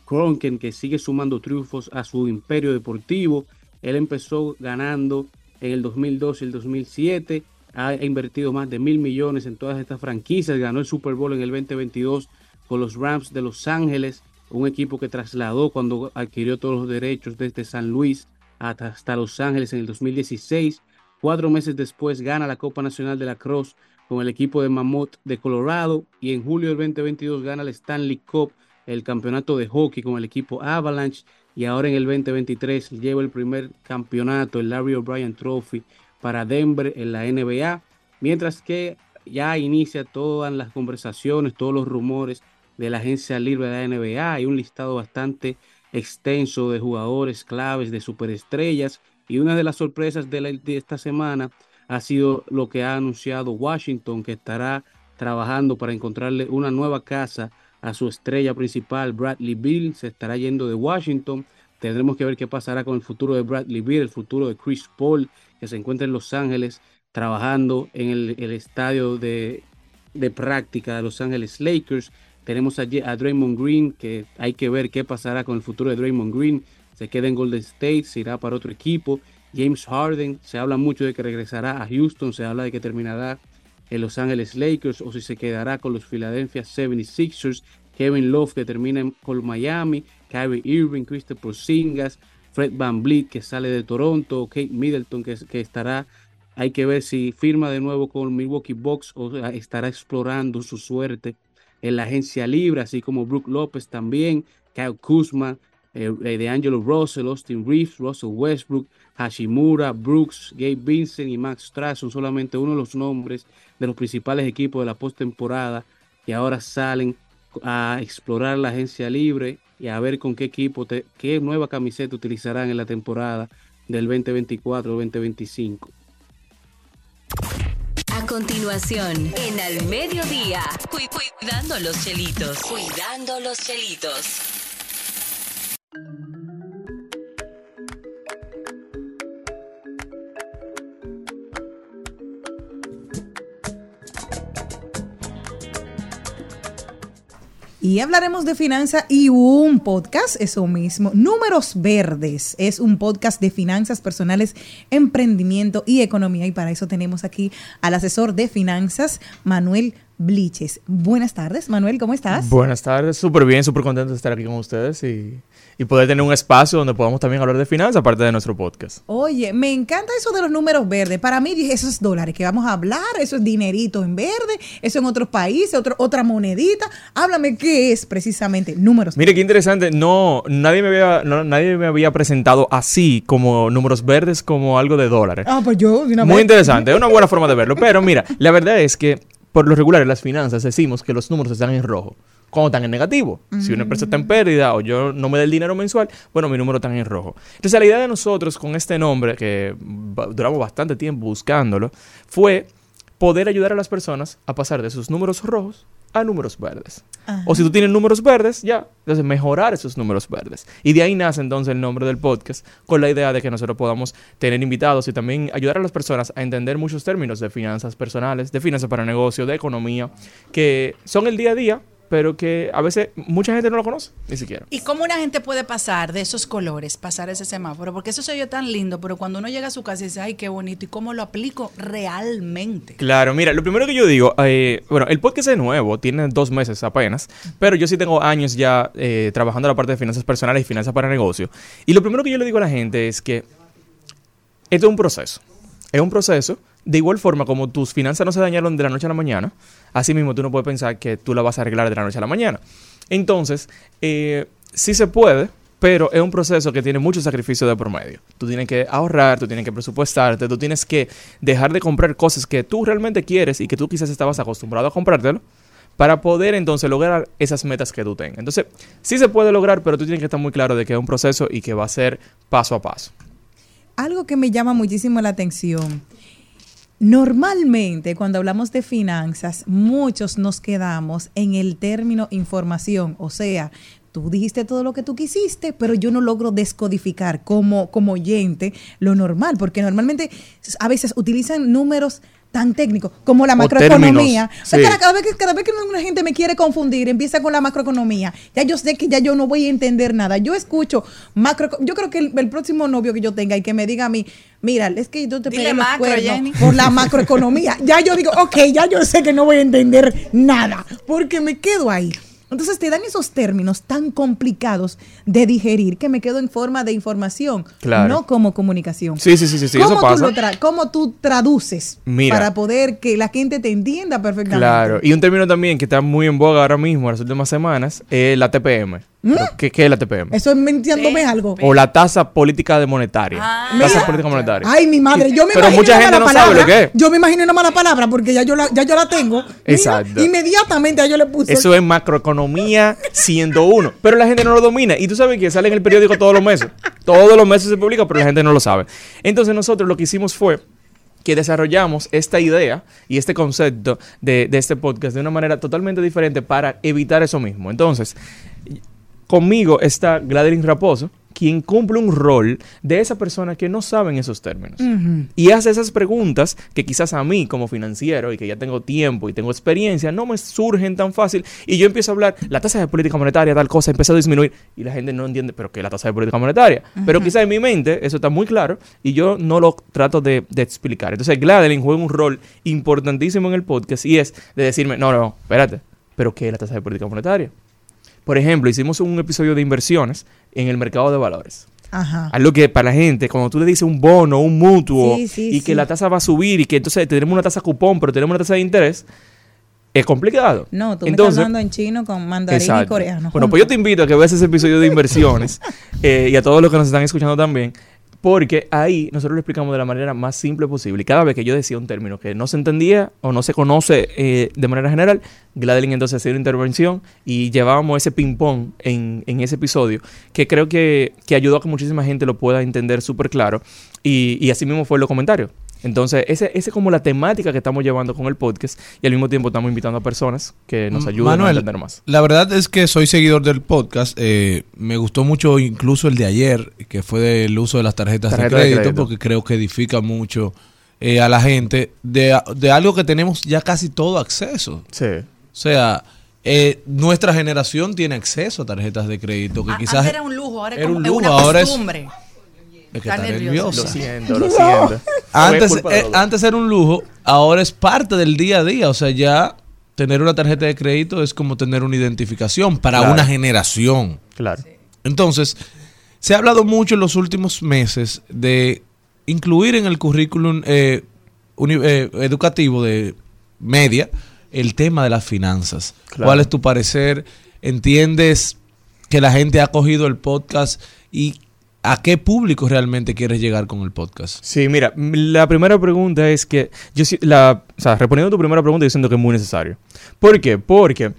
Kroenke, que sigue sumando triunfos a su imperio deportivo. Él empezó ganando en el 2002 y el 2007. Ha invertido más de mil millones en todas estas franquicias. Ganó el Super Bowl en el 2022 con los Rams de Los Ángeles, un equipo que trasladó cuando adquirió todos los derechos desde San Luis hasta Los Ángeles en el 2016. Cuatro meses después gana la Copa Nacional de la Cross con el equipo de Mammoth de Colorado y en julio del 2022 gana el Stanley Cup, el campeonato de hockey con el equipo Avalanche y ahora en el 2023 lleva el primer campeonato, el Larry O'Brien Trophy para Denver en la NBA, mientras que ya inicia todas las conversaciones, todos los rumores de la agencia libre de la NBA. Hay un listado bastante extenso de jugadores claves, de superestrellas, y una de las sorpresas de, de esta semana ha sido lo que ha anunciado Washington, que estará trabajando para encontrarle una nueva casa a su estrella principal, Bradley Bill, se estará yendo de Washington. Tendremos que ver qué pasará con el futuro de Bradley Bill, el futuro de Chris Paul, que se encuentra en Los Ángeles trabajando en el, estadio de, práctica de Los Ángeles Lakers. Tenemos a, a, Draymond Green, que hay que ver qué pasará con el futuro de Draymond Green. Se queda en Golden State, se irá para otro equipo. James Harden, se habla mucho de que regresará a Houston, se habla de que terminará en Los Ángeles Lakers o si se quedará con los Philadelphia 76ers. Kevin Love que termina con Miami, Kyrie Irving, Christopher Singas, Fred Van Vliet que sale de Toronto, Kate Middleton que, estará, hay que ver si firma de nuevo con Milwaukee Bucks o estará explorando su suerte en la agencia libre, así como Brook López también, Kyle Kuzma, eh, de Angelo Russell, Austin Reeves, Russell Westbrook, Hashimura, Brooks, Gabe Vincent y Max Strass son solamente uno de los nombres de los principales equipos de la postemporada que ahora salen a explorar la agencia libre y a ver con qué equipo, qué nueva camiseta utilizarán en la temporada del 2024-2025. A continuación, en Al Mediodía, cuidando los chelitos. Cuidando los chelitos. Y hablaremos de finanzas y un podcast, eso mismo. Números Verdes es un podcast de finanzas personales, emprendimiento y economía. Y para eso tenemos aquí al asesor de finanzas, Manuel Bliches. Buenas tardes, Manuel, ¿cómo estás? Buenas tardes, súper bien, súper contento de estar aquí con ustedes y, y, poder tener un espacio donde podamos también hablar de finanzas, aparte de nuestro podcast. Oye, me encanta eso de los números verdes. Para mí, eso es dólares que vamos a hablar, eso es dinerito en verde, eso en otros países, otro, otra monedita. Háblame qué es precisamente números Mire, qué interesante. No, nadie me había, nadie me había presentado así como números verdes como algo de dólares. Ah, pues yo, Muy interesante, es una buena forma de verlo. Pero mira, la verdad es que por lo regular en las finanzas decimos que los números están en rojo. cuando están en negativo. Si una empresa está en pérdida o yo no me da el dinero mensual, bueno, mi número está en rojo. Entonces, la idea de nosotros con este nombre, que duramos bastante tiempo buscándolo, fue poder ayudar a las personas a pasar de sus números rojos a números verdes. O si tú tienes números verdes, ya, entonces mejorar esos números verdes. Y de ahí nace entonces el nombre del podcast, con la idea de que nosotros podamos tener invitados y también ayudar a las personas a entender muchos términos de finanzas personales, de finanzas para negocio, de economía, que son el día a día, pero que a veces mucha gente no lo conoce, ni siquiera. ¿Y cómo una gente puede pasar de esos colores, pasar ese semáforo? Porque eso se oye tan lindo, pero cuando uno llega a su casa y dice, ay, qué bonito, ¿y cómo lo aplico realmente? Claro, mira, lo primero que yo digo, eh, bueno, el podcast es nuevo, tiene dos meses apenas, pero yo sí tengo años ya eh, trabajando la parte de finanzas personales y finanzas para negocio. Y lo primero que yo le digo a la gente es que esto es un proceso. Es un proceso. De igual forma, como tus finanzas no se dañaron de la noche a la mañana, así mismo tú no puedes pensar que tú la vas a arreglar de la noche a la mañana. Entonces, eh, sí se puede, pero es un proceso que tiene mucho sacrificio de por medio. Tú tienes que ahorrar, tú tienes que presupuestarte, tú tienes que dejar de comprar cosas que tú realmente quieres y que tú quizás estabas acostumbrado a comprártelo para poder entonces lograr esas metas que tú tengas. Entonces, sí se puede lograr, pero tú tienes que estar muy claro de que es un proceso y que va a ser paso a paso. Algo que me llama muchísimo la atención. Normalmente, cuando hablamos de finanzas, muchos nos quedamos en el término información. O sea, tú dijiste todo lo que tú quisiste, pero yo no logro descodificar como, como oyente lo normal, porque normalmente a veces utilizan números tan técnicos como la O macroeconomía. cada, vez que, cada vez que una gente me quiere confundir, empieza con la macroeconomía. Ya yo sé que ya yo no voy a entender nada. Yo escucho macro. Yo creo que el, el próximo novio que yo tenga y que me diga a mí, mira, es que yo te Dile pegué los macro, cuernos Jenny. por la macroeconomía. ya yo digo, ok, ya yo sé que no voy a entender nada, porque me quedo ahí. Entonces te dan esos términos tan complicados de digerir que me quedo en forma de información, Claro. no como comunicación. Sí, sí, sí, sí, sí, ¿Cómo eso tú pasa. lo tra- ¿Cómo tú traduces Mira. para poder que la gente te entienda perfectamente? Claro, y un término también que está muy en boga ahora mismo, en las últimas semanas, es la TPM. Pero, ¿Qué, qué es la TPM? Eso es mintiéndome algo. O la tasa política de monetaria. Ah. tasa política monetaria. Ay, mi madre, yo me Pero imagino mucha una gente mala no palabra. sabe lo que es. Yo me imagino una mala palabra porque ya yo la, ya yo la tengo. Mira, Exacto. inmediatamente ya yo le puse. Eso es macroeconomía 101. Pero la gente no lo domina. Y tú sabes que sale en el periódico todos los meses. Todos los meses se publica, pero la gente no lo sabe. Entonces nosotros lo que hicimos fue que desarrollamos esta idea y este concepto de, de este podcast de una manera totalmente diferente para evitar eso mismo. Entonces, conmigo está Gladeline Raposo, quien cumple un rol de esa persona que no saben esos términos. Y hace esas preguntas que quizás a mí como financiero y que ya tengo tiempo y tengo experiencia no me surgen tan fácil y yo empiezo a hablar la tasa de política monetaria tal cosa empezó a disminuir y la gente no entiende pero qué es la tasa de política monetaria pero quizás en mi mente eso está muy claro y yo no lo trato de, de explicar. Entonces Gladeline juega un rol importantísimo en el podcast y es de decirme no no espérate pero qué es la tasa de política monetaria por ejemplo, hicimos un episodio de inversiones en el mercado de valores. Ajá. Algo que para la gente, cuando tú le dices un bono, un mutuo, Sí, sí, y que sí. la tasa va a subir y que entonces tenemos una tasa cupón, pero tenemos una tasa de interés, es complicado. No, tú me Entonces- estás hablando en chino con mandarín y Exacto. coreano. Bueno, pues yo te invito a que veas ese episodio de inversiones eh, y a todos los que nos están escuchando también, porque ahí nosotros lo explicamos de la manera más simple posible. Y cada vez que yo decía un término que no se entendía o no se conoce eh, de manera general, Gladeline entonces hacía una intervención y llevábamos ese ping-pong en, en ese episodio, que creo que, que ayudó a que muchísima gente lo pueda entender súper claro. Y, y así mismo fue los comentarios. Entonces, ese ese es como la temática que estamos llevando con el podcast y al mismo tiempo estamos invitando a personas que nos ayuden a entender más. La verdad es que soy seguidor del podcast. eh, me gustó mucho incluso el de ayer, que fue del uso de las tarjetas Tarjeta de, de crédito, porque creo que edifica mucho eh, a la gente de, de algo que tenemos ya casi todo acceso. Sí. O sea, eh, nuestra generación tiene acceso a tarjetas de crédito que A- quizás Antes era un lujo, ahora es era como un es lujo, una ahora es- costumbre. Es que Está está nerviosa. Lo siento, lo siento. Antes, eh, antes era un lujo, ahora es parte del día a día. O sea, ya tener una tarjeta de crédito es como tener una identificación para Claro. una generación. Claro. Entonces, se ha hablado mucho en los últimos meses de incluir en el currículum eh, eh, educativo de media el tema de las finanzas. Claro. ¿Cuál es tu parecer? ¿Entiendes que la gente ha cogido el podcast y a qué público realmente quieres llegar con el podcast? Sí, mira, la primera pregunta es que yo la, o sea, respondiendo a tu primera pregunta, yo siento que es muy necesario. ¿Por qué? Porque,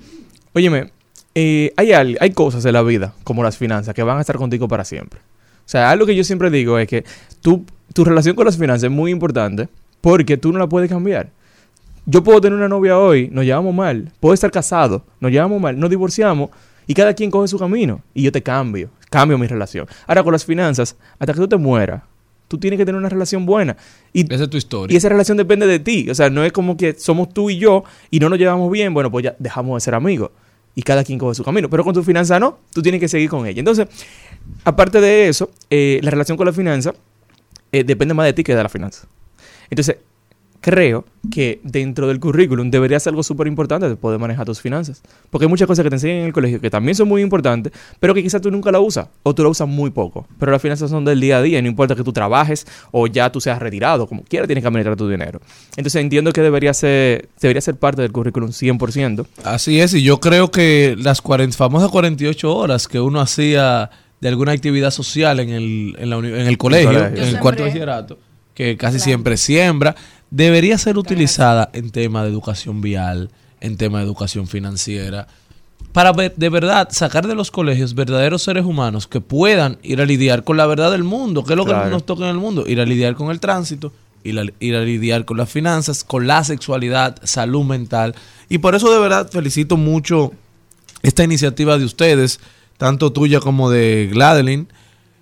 óyeme, eh, hay, hay cosas en la vida, como las finanzas, que van a estar contigo para siempre. O sea, algo que yo siempre digo es que tú, tu relación con las finanzas es muy importante porque tú no la puedes cambiar. Yo puedo tener una novia hoy, nos llevamos mal. Puedo estar casado, nos llevamos mal, nos divorciamos y cada quien coge su camino. Y yo te cambio, cambio mi relación. Ahora con las finanzas, hasta que tú te mueras, tú tienes que tener una relación buena. Y, Esa es tu historia. y esa relación depende de ti. O sea, no es como que somos tú y yo y no nos llevamos bien. Bueno, pues ya dejamos de ser amigos. Y cada quien coge su camino. Pero con tu finanza no, tú tienes que seguir con ella. Entonces, aparte de eso, eh, la relación con la finanza eh, depende más de ti que de la finanza. Entonces, creo que dentro del currículum debería ser algo súper importante de poder manejar tus finanzas. Porque hay muchas cosas que te enseñan en el colegio que también son muy importantes, pero que quizás tú nunca la usas o tú la usas muy poco. Pero las finanzas son del día a día y no importa que tú trabajes o ya tú seas retirado, como quiera tienes que administrar tu dinero. Entonces entiendo que debería ser, debería ser parte del currículum 100%. Así es, y yo creo que las 40, famosas 48 horas que uno hacía de alguna actividad social en el, en la en el colegio, colegio. en el cuarto de bachillerato, que casi siempre siembra, debería ser utilizada en tema de educación vial, en tema de educación financiera, para ver- de verdad sacar de los colegios verdaderos seres humanos que puedan ir a lidiar con la verdad del mundo, que es lo Claro. que nos toca en el mundo, ir a lidiar con el tránsito, ir a, ir a lidiar con las finanzas, con la sexualidad, salud mental. Y por eso de verdad felicito mucho esta iniciativa de ustedes, tanto tuya como de Gladeline,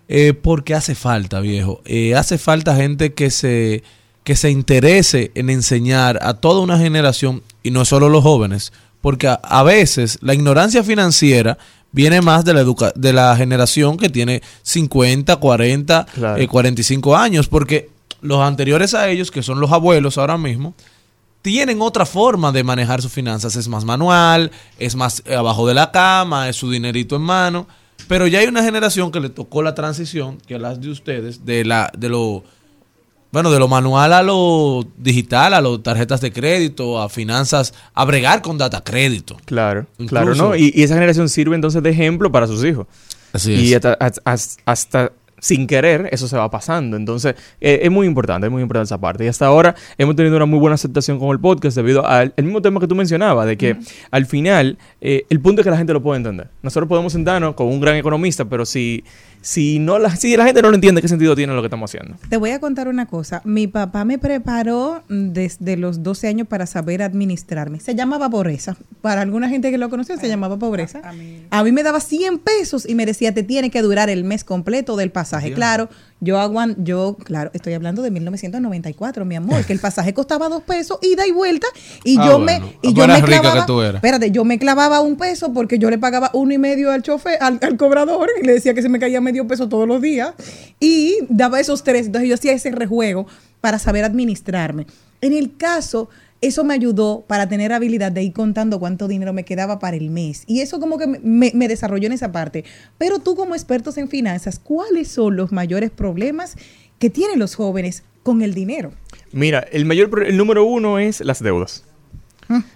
eh, porque hace falta, viejo. Eh, hace falta gente que se, que se interese en enseñar a toda una generación, y no solo los jóvenes, porque a, a veces la ignorancia financiera viene más de la, educa de la generación que tiene 50, 40, Claro. eh, 45 años, porque los anteriores a ellos, que son los abuelos ahora mismo, tienen otra forma de manejar sus finanzas. Es más manual, es más eh, abajo de la cama, es su dinerito en mano. Pero ya hay una generación que le tocó la transición, que es la de ustedes, de la, de lo, bueno, de lo manual a lo digital, a las tarjetas de crédito, a finanzas, a bregar con data crédito. Claro, Incluso- claro, ¿no? Y, y esa generación sirve entonces de ejemplo para sus hijos. Así y es. hasta, hasta- hasta sin querer eso se va pasando. Entonces, eh, es muy importante, es muy importante esa parte. Y hasta ahora hemos tenido una muy buena aceptación con el podcast debido al el mismo tema que tú mencionabas, de que al final eh, el punto es que la gente lo puede entender. Nosotros podemos sentarnos con un gran economista, pero si, si, no la, si la gente no lo entiende, ¿qué sentido tiene lo que estamos haciendo? Te voy a contar una cosa. Mi papá me preparó desde los 12 años para saber administrarme. Se llamaba pobreza. Para alguna gente que lo conoció, se llamaba pobreza. A mí me daba 100 pesos y me decía, te tiene que durar el mes completo del pasaje. Claro, yo aguan, yo, claro, estoy hablando de 1994, mi amor, que el pasaje costaba dos pesos, ida y vuelta, y Ah, yo bueno. me, y Tú yo me rica clavaba, que tú eras. espérate, yo me clavaba un peso porque yo le pagaba uno y medio al chofer, al, al cobrador, y le decía que se me caía medio peso todos los días, y daba esos tres, entonces yo hacía ese rejuego para saber administrarme. En el caso, eso me ayudó para tener habilidad de ir contando cuánto dinero me quedaba para el mes. Y eso como que me, desarrolló en esa parte. Pero tú como expertos en finanzas, ¿cuáles son los mayores problemas que tienen los jóvenes con el dinero? Mira, el mayor, el número uno es las deudas.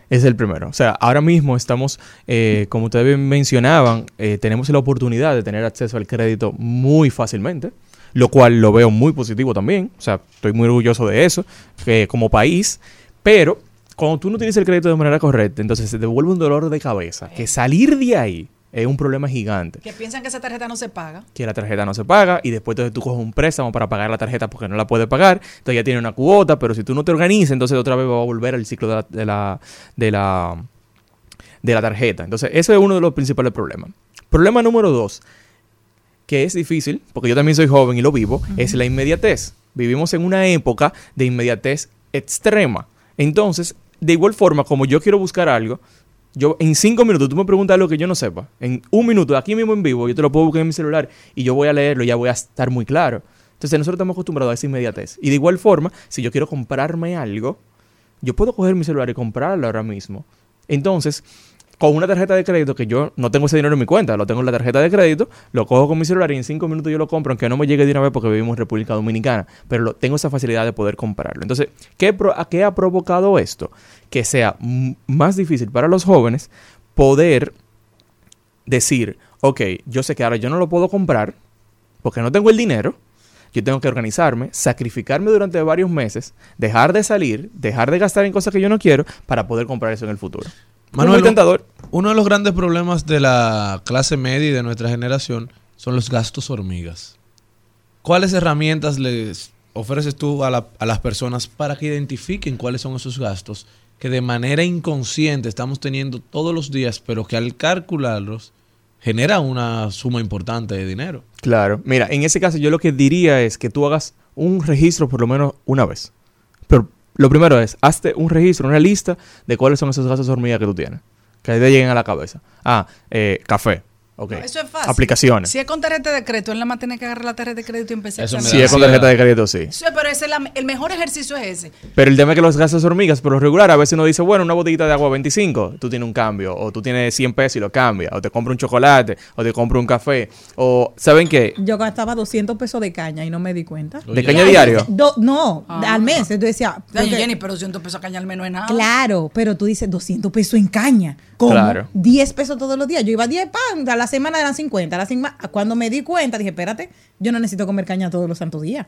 Es el primero. O sea, ahora mismo estamos, eh, como ustedes mencionaban, eh, tenemos la oportunidad de tener acceso al crédito muy fácilmente, lo cual lo veo muy positivo también. O sea, estoy muy orgulloso de eso, que como país. Pero cuando tú no utilizas el crédito de manera correcta, entonces se te vuelve un dolor de cabeza. Que salir de ahí es un problema gigante Que piensan que esa tarjeta no se paga. que la tarjeta no se paga y después entonces tú coges un préstamo para pagar la tarjeta porque no la puedes pagar, entonces ya tiene una cuota, pero si tú no te organizas, entonces otra vez va a volver al ciclo de la, de la, de la, de la tarjeta. Entonces, ese es uno de los principales problemas. Problema número dos, que es difícil, porque yo también soy joven y lo vivo, es la inmediatez. Vivimos en una época de inmediatez extrema. Entonces, de igual forma, como yo quiero buscar algo, yo en cinco minutos, tú me preguntas algo que yo no sepa, en un minuto, aquí mismo en vivo, yo te lo puedo buscar en mi celular y yo voy a leerlo y ya voy a estar muy claro. Entonces, nosotros estamos acostumbrados a esa inmediatez. Y de igual forma, si yo quiero comprarme algo, yo puedo coger mi celular y comprarlo ahora mismo. Entonces, con una tarjeta de crédito que yo no tengo ese dinero en mi cuenta, lo tengo en la tarjeta de crédito, lo cojo con mi celular y en cinco minutos yo lo compro, aunque no me llegue de una vez porque vivimos en República Dominicana, pero tengo esa facilidad de poder comprarlo. Entonces, ¿qué, a ¿qué ha provocado esto? Que sea más difícil para los jóvenes poder decir, ok, yo sé que ahora yo no lo puedo comprar porque no tengo el dinero, yo tengo que organizarme, sacrificarme durante varios meses, dejar de salir, dejar de gastar en cosas que yo no quiero para poder comprar eso en el futuro. Manuel, muy tentador. Uno de los grandes problemas de la clase media y de nuestra generación son los gastos hormigas. ¿Cuáles herramientas les ofreces tú a, la- a las personas para que identifiquen cuáles son esos gastos que de manera inconsciente estamos teniendo todos los días, pero que al calcularlos genera una suma importante de dinero? Claro. Mira, en ese caso yo lo que diría es que tú hagas un registro por lo menos una vez. Pero lo primero es, hazte un registro, una lista de cuáles son esos gastos hormiga que tú tienes. Que te lleguen a la cabeza. Ah, eh, café. No, eso es fácil. Aplicaciones. Si es con tarjeta de crédito, él nada más tiene que agarrar la tarjeta de crédito y empezar Eso a Si es con tarjeta de crédito, sí. Sí, pero ese es la- el mejor ejercicio es ese. Pero el tema es que los gastos hormigas, por lo regular, a veces uno dice, bueno, una botellita de agua 25, tú tienes un cambio, o tú tienes 100 pesos y lo cambias, o te compro un chocolate, o te compro un café, o, ¿saben qué? Yo gastaba 200 pesos de caña y no me di cuenta. ¿De caña diario? Do- no, Ah. al mes. Entonces decía, Ay, porque- Jenny, pero 200 pesos a caña al menos es nada. claro, pero tú dices 200 pesos en caña. ¿Cómo? Claro. 10 pesos todos los días. Yo iba a 10 pan, a la semana eran 50. A la sema- cuando me di cuenta, dije, espérate, yo no necesito comer caña todos los santos días.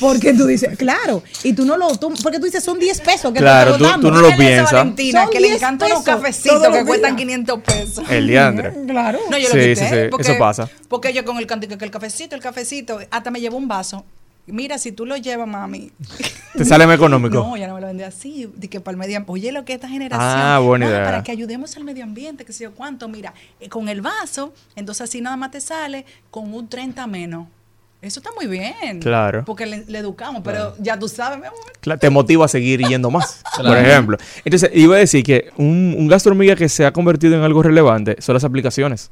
Porque tú dices, claro, y tú no lo, tú- porque tú dices, son 10 pesos que Claro, te tú- tú no lo piensas. Valentina Son que le 10 encantan los cafecitos que los cuestan días. 500 pesos. El diandre. Claro. No, yo Sí, lo sí, quité. sí, porque, eso pasa. Porque yo con el canto que el cafecito, el cafecito, hasta me llevo un vaso. Mira, si tú lo llevas, mami. Te sale más económico. No, ya no me lo vendí así. De que para el medio ambiente. Oye, lo que esta generación. Ah, buena idea. Para que ayudemos al medio ambiente, que sé yo cuánto. Mira, eh, con el vaso, entonces así nada más te sale con un 30 menos. Eso está muy bien. Claro. Porque le, le educamos, pero ya tú sabes, mi amor. Te motiva a seguir yendo más, por ejemplo. Entonces, iba a decir que un, un gasto hormiga que se ha convertido en algo relevante son las aplicaciones.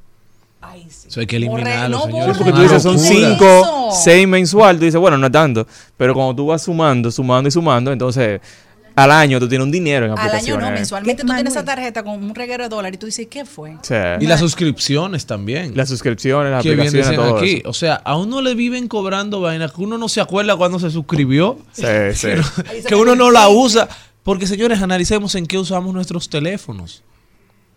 Sí. Eso hay que eliminarlo, no, señores. borre. Porque tú dices, son locura. ¿Qué es 5, eso? 6 mensual, tú dices, bueno, no es tanto. Pero cuando tú vas sumando, sumando y sumando, entonces al año tú tienes un dinero en Al aplicaciones. año no, mensualmente ¿Qué, tú tienes esa tarjeta con un reguero de dólares y tú dices, ¿qué fue? Sí. Y las suscripciones también. Las suscripciones, las aplicaciones, todo aquí. eso. O sea, a uno le viven cobrando vainas que uno no se acuerda cuando se suscribió. Sí, sí. No- que uno no la usa. Porque, señores, analicemos en qué usamos nuestros teléfonos.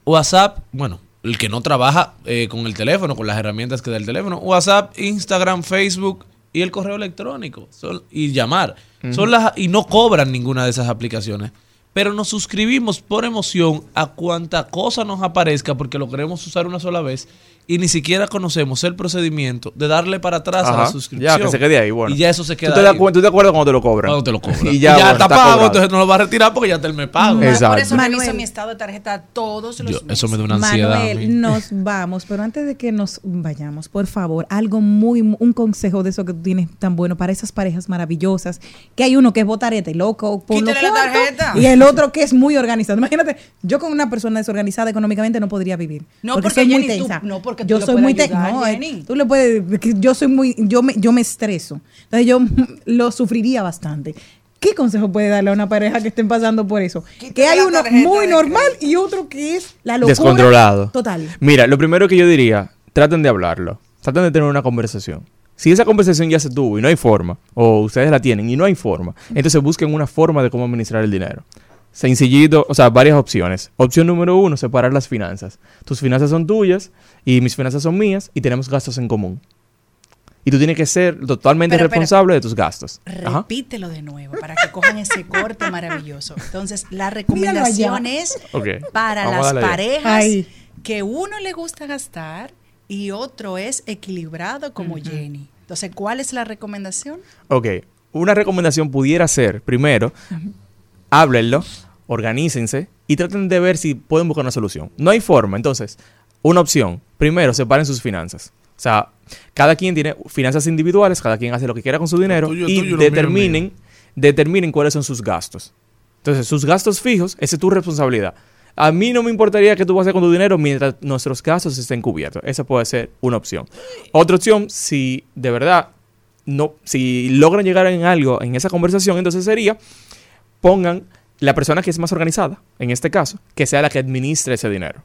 WhatsApp, bueno, el que no trabaja eh, con el teléfono, con las herramientas que da el teléfono. WhatsApp, Instagram, Facebook y el correo electrónico. Son- y llamar. Son las, y no cobran ninguna de esas aplicaciones. Pero nos suscribimos por emoción a cuanta cosa nos aparezca porque lo queremos usar una sola vez y ni siquiera conocemos el procedimiento de darle para atrás a la suscripción. Ya, que se quede ahí, bueno. Y ya eso se queda ¿Tú te, ahí. tú te acuerdas cuando te lo cobran? Cuando te lo cobran. Y ya, Y ya bueno, está está pago, cobrado. entonces no lo va a retirar porque ya el me pago. Exacto. Por eso Manuel. reviso mi estado de tarjeta todos los Yo- meses. eso me da una ansiedad. Manuel, nos vamos, pero antes de que nos vayamos, por favor, algo muy, un consejo de eso que tú tienes tan bueno para esas parejas maravillosas, que hay uno que es botarete, loco, por Quítale la tarjeta. y el otro que es muy organizado. Imagínate, yo con una persona desorganizada económicamente no podría vivir. No, porque, porque, soy muy Jenny, tú- tensa. no, porque tú yo le soy muy ayudar, No, eh, Jenny. tú le puedes, yo soy muy, yo me, yo me estreso. Entonces yo lo sufriría bastante. ¿Qué consejo puede darle a una pareja que estén pasando por eso? Quítale que hay uno muy normal y otro que es la locura Descontrolado. Total. Mira, lo primero que yo diría, traten de hablarlo. Traten de tener una conversación. Si esa conversación ya se tuvo y no hay forma, o ustedes la tienen y no hay forma, entonces busquen una forma de cómo administrar el dinero. Sencillito, o sea, varias opciones. Opción número uno, separar las finanzas. Tus finanzas son tuyas y mis finanzas son mías y tenemos gastos en común. Y tú tienes que ser totalmente Pero, responsable de tus gastos. Ajá. Repítelo de nuevo para que cojan ese corte maravilloso. Entonces, la recomendación es para vamos las parejas Ay. que uno le gusta gastar y otro es equilibrado como Jenny. Entonces, ¿cuál es la recomendación? Ok, una recomendación pudiera ser, primero, háblenlo, organícense y traten de ver si pueden buscar una solución. No hay forma, entonces, una opción, primero, separen sus finanzas. O sea, cada quien tiene finanzas individuales, cada quien hace lo que quiera con su dinero tuyo, y tuyo, lo mío, determinen, determinen cuáles son sus gastos. Entonces, sus gastos fijos, esa es tu responsabilidad. A mí no me importaría qué tú vas a hacer con tu dinero mientras nuestros gastos estén cubiertos. Esa puede ser una opción. Otra opción, si de verdad no, si logran llegar en algo en esa conversación, entonces sería pongan la persona que es más organizada, en este caso, que sea la que administre ese dinero.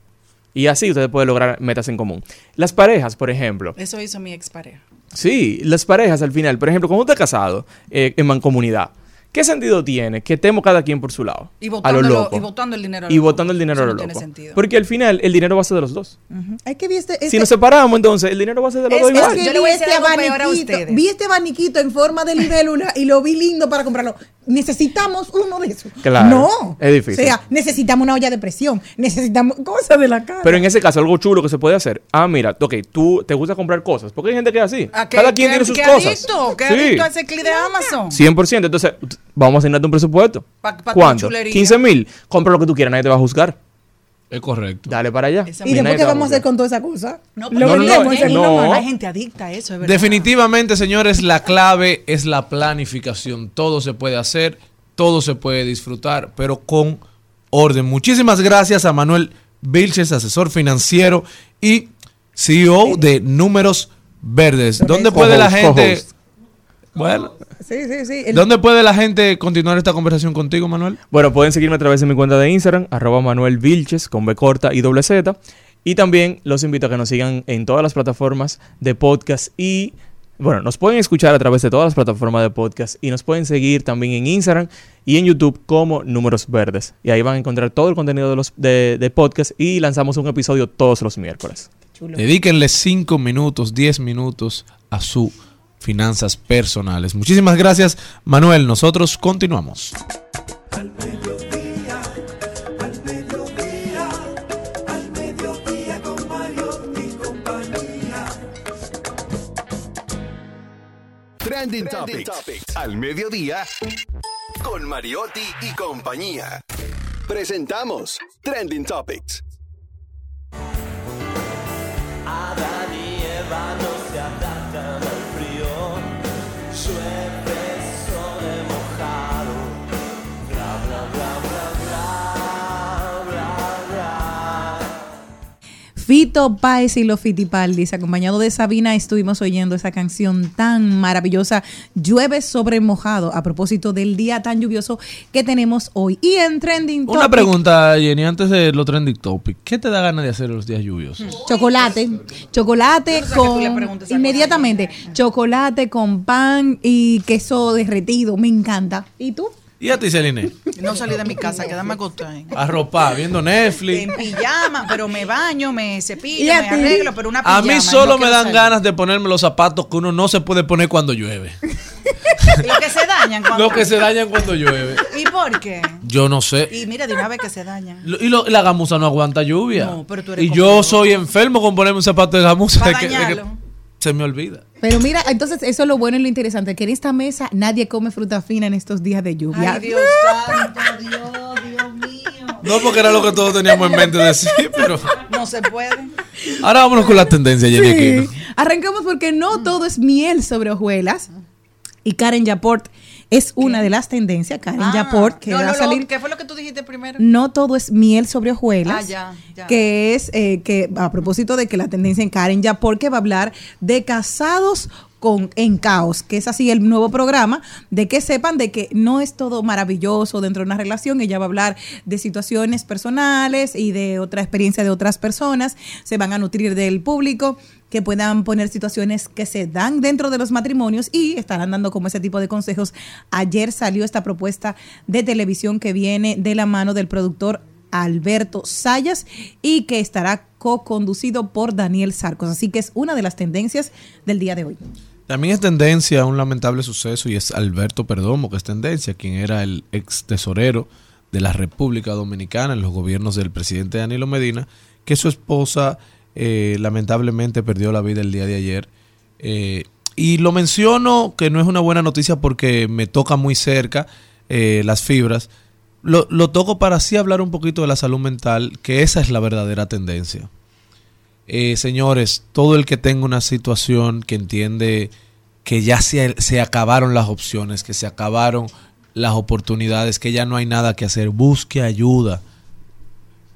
Y así ustedes pueden lograr metas en común. Las parejas, por ejemplo, Eso hizo mi expareja. Sí, las parejas al final, por ejemplo, cuando usted está casado eh, en mancomunidad, ¿qué sentido tiene que estemos cada quien por su lado? Y a lo loco. y botando el dinero a lo Y loco. botando el dinero Eso a lo no tiene loco. sentido. Porque al final el dinero va a ser de los dos. Que este, Si este- nos separamos, entonces el dinero va a ser de los Es- dos es igual. que Yo le vi voy a este decir algo peor a abaniquito, ustedes. vi este abaniquito en forma de libélula y lo vi lindo para comprarlo. necesitamos uno de esos. Claro, No. es difícil. O sea, necesitamos una olla de presión, necesitamos cosas de la casa. Pero en ese caso, algo chulo que se puede hacer. Ah, mira, ok, tú te gusta comprar cosas. Porque hay gente que es así. ¿A qué- Cada quien qué- tiene sus qué cosas. adicto? ¿Qué Sí. adicto a ese clic de Amazon? 100%. Entonces, vamos a asignarte un presupuesto. Pa- pa' ¿Cuánto? chulería. 15 mil. Compra lo que tú quieras, nadie te va a juzgar. Es correcto. Dale para allá. ¿Y después qué vamos a hacer con toda esa cosa? No, no, no, no. Hay gente adicta a eso, es verdad. Definitivamente, señores, la clave es la planificación. Todo se puede hacer, todo se puede disfrutar, pero con orden. Muchísimas gracias a Manuel Vilches, asesor financiero y CEO de Números Verdes. ¿Dónde puede la gente... Bueno, Sí, sí, sí. El- ¿dónde puede la gente continuar esta conversación contigo, Manuel? Bueno, pueden seguirme a través de mi cuenta de Instagram, arroba Manuel Vilches, con B corta y doble Z. Y también los invito a que nos sigan en todas las plataformas de podcast y, bueno, nos pueden escuchar a través de todas las plataformas de podcast y nos pueden seguir también en Instagram y en YouTube como Números Verdes. Y ahí van a encontrar todo el contenido de los de, de podcast y lanzamos un episodio todos los miércoles. Dedíquenle 5 minutos, 10 minutos a sus finanzas personales. Muchísimas gracias, Manuel. Nosotros continuamos. Al mediodía, al mediodía, al mediodía con Mario y compañía. Trending, Topics. Al mediodía con Mariotti y compañía. Presentamos Trending Topics. Adán Fito Páez y los Fitipaldis, acompañado de Sabina, estuvimos oyendo esa canción tan maravillosa, Llueve sobre mojado, a propósito del día tan lluvioso que tenemos hoy. Y en Trending Una Topic, pregunta, Jenny, antes de los trending topics. ¿Qué te da ganas de hacer los días lluviosos? Chocolate, chocolate le con inmediatamente, chocolate con pan y queso derretido, me encanta. ¿Y tú? ¿Y a ti, Celine? No salí de mi casa, quedarme acostada. ahí. Arropa, viendo Netflix. En pijama, pero me baño, me cepillo, ¿Y a me arreglo, pero una A pijama. mí y solo no me dan salir. ganas de ponerme los zapatos que uno no se puede poner cuando llueve. Lo que se dañan cuando... Los que se dañan cuando llueve. ¿Y por qué? Yo no sé. Y mira, de una vez que se dañan. Lo- Y lo- la gamuza no aguanta lluvia. No, pero tú eres y yo soy enfermo con ponerme un zapato de gamuza. Pa' de que- de que dañarlo. Se me olvida. Pero mira, entonces eso es lo bueno y lo interesante, que en esta mesa nadie come fruta fina en estos días de lluvia. Ay, Dios santo, Dios, Dios mío. No porque era lo que todos teníamos en mente decir, pero... No se puede. Ahora vámonos con la tendencia, Jenny Sí. Aquino. Arrancamos porque no todo es miel sobre hojuelas. Y Karen Yaport es una de las tendencias. Karen Ah, Yaport, que no, va no, a salir. ¿Qué fue lo que tú dijiste primero? No todo es miel sobre hojuelas. Ah, ya, ya. Que es, eh, que a propósito de que la tendencia en Karen Yaport, que va a hablar de casados con, en caos, que es así el nuevo programa, de que sepan de que no es todo maravilloso dentro de una relación. Ella va a hablar de situaciones personales y de otra experiencia de otras personas. Se van a nutrir del público que puedan poner situaciones que se dan dentro de los matrimonios y estarán dando como ese tipo de consejos. Ayer salió esta propuesta de televisión que viene de la mano del productor Alberto Sayas y que estará co-conducido por Daniel Sarcos. Así que es una de las tendencias del día de hoy. También es tendencia un lamentable suceso y es Alberto Perdomo, que es tendencia, quien era el ex tesorero de la República Dominicana en los gobiernos del presidente Danilo Medina, que su esposa eh, lamentablemente perdió la vida el día de ayer. Eh, y lo menciono que no es una buena noticia porque me toca muy cerca eh, las fibras. Lo, lo toco para así hablar un poquito de la salud mental, que esa es la verdadera tendencia. Eh, señores, todo el que tenga una situación que entiende que ya se, se acabaron las opciones, que se acabaron las oportunidades, que ya no hay nada que hacer, busque ayuda.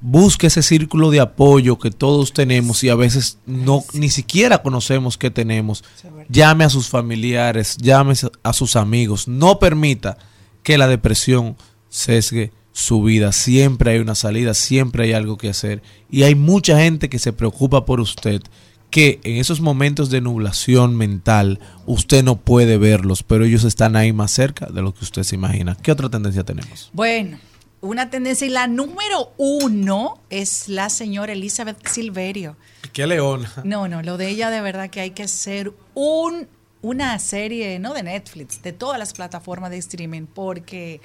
Busque ese círculo de apoyo que todos tenemos y a veces no ni siquiera conocemos que tenemos. Llame a sus familiares, llame a sus amigos. No permita que la depresión sesgue su vida. Siempre hay una salida, siempre hay algo que hacer. Y hay mucha gente que se preocupa por usted, que en esos momentos de nublación mental usted no puede verlos, pero ellos están ahí más cerca de lo que usted se imagina. ¿Qué otra tendencia tenemos? Bueno, una tendencia y la número uno es la señora Elizabeth Silverio. ¿Qué leona? No, no, lo de ella de verdad que hay que ser un una serie, no de Netflix, de todas las plataformas de streaming, porque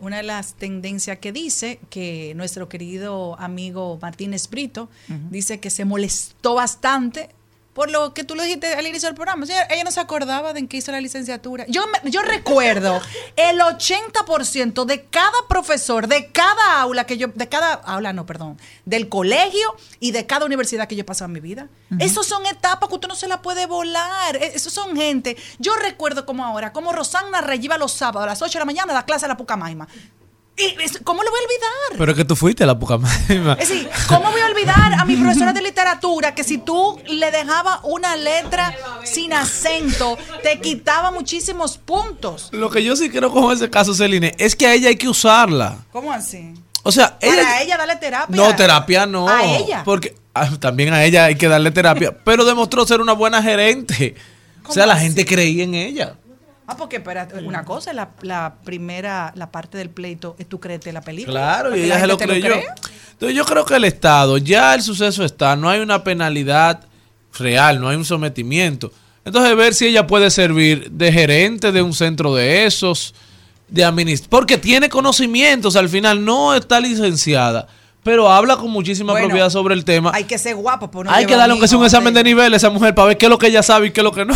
una de las tendencias que dice que nuestro querido amigo Martínez Brito dice que se molestó bastante por lo que tú lo dijiste al inicio del programa. Ella, ella no se acordaba de en qué hizo la licenciatura. Yo, me- yo recuerdo el 80% de cada profesor, de cada aula que yo, de cada aula, no, perdón, del colegio y de cada universidad que yo he pasado en mi vida. Esos son etapas que usted no se la puede volar. E- Esos son gente. Yo recuerdo como ahora, como Rosana Rey iba los sábados a las 8 de la mañana a la clase de la Pucamaima. ¿Cómo lo voy a olvidar? Pero es que tú fuiste a la Pucamaima. Es decir, ¿cómo voy a olvidar a mi profesora de literatura que si tú le dejabas una letra sin acento, te quitaba muchísimos puntos? Lo que yo sí creo con ese caso, Celine, es que a ella hay que usarla. ¿Cómo así? O sea, ella... Para ella darle terapia. No, terapia no. A ella. Porque ah, también a ella hay que darle terapia. pero demostró ser una buena gerente. O sea, la gente creía en ella. Ah, porque espérate, una cosa, la, la primera, la parte del pleito, es tú creerte la película. Claro, y ella se lo creyó. crea. Entonces yo creo que el Estado, ya el suceso está, no hay una penalidad real, no hay un sometimiento. Entonces ver si ella puede servir de gerente de un centro de esos, de administración, porque tiene conocimientos, al final no está licenciada, pero habla con muchísima Bueno, propiedad sobre el tema. Hay que ser guapo. por no Hay que darle aunque sea un examen de- de nivel a esa mujer para ver qué es lo que ella sabe y qué es lo que no.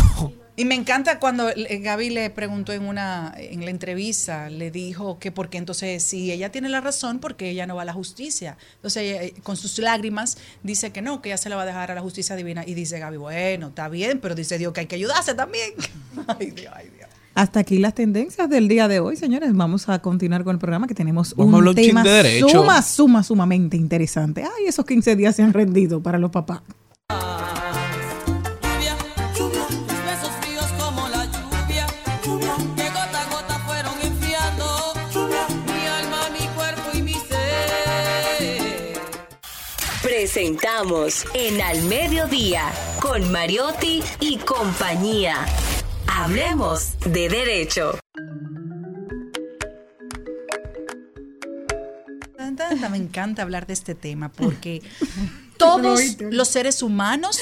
Y me encanta cuando Gaby le preguntó en una en la entrevista, le dijo que porque entonces si ella tiene la razón, porque ella no va a la justicia. Entonces ella, eh, con sus lágrimas dice que no, que ella se la va a dejar a la justicia divina y dice Gaby, bueno, está bien, pero dice Dios que hay que ayudarse también. ay, Dios, ay, Dios. Hasta aquí las tendencias del día de hoy, señores. Vamos a continuar con el programa que tenemos Vamos un tema de derecho. suma, suma, sumamente interesante. Ay, esos 15 días se han rendido para los papás. Lluvia, Presentamos en Al Mediodía con Mariotti y compañía. Hablemos de derecho. Me encanta hablar de este tema porque todos los seres humanos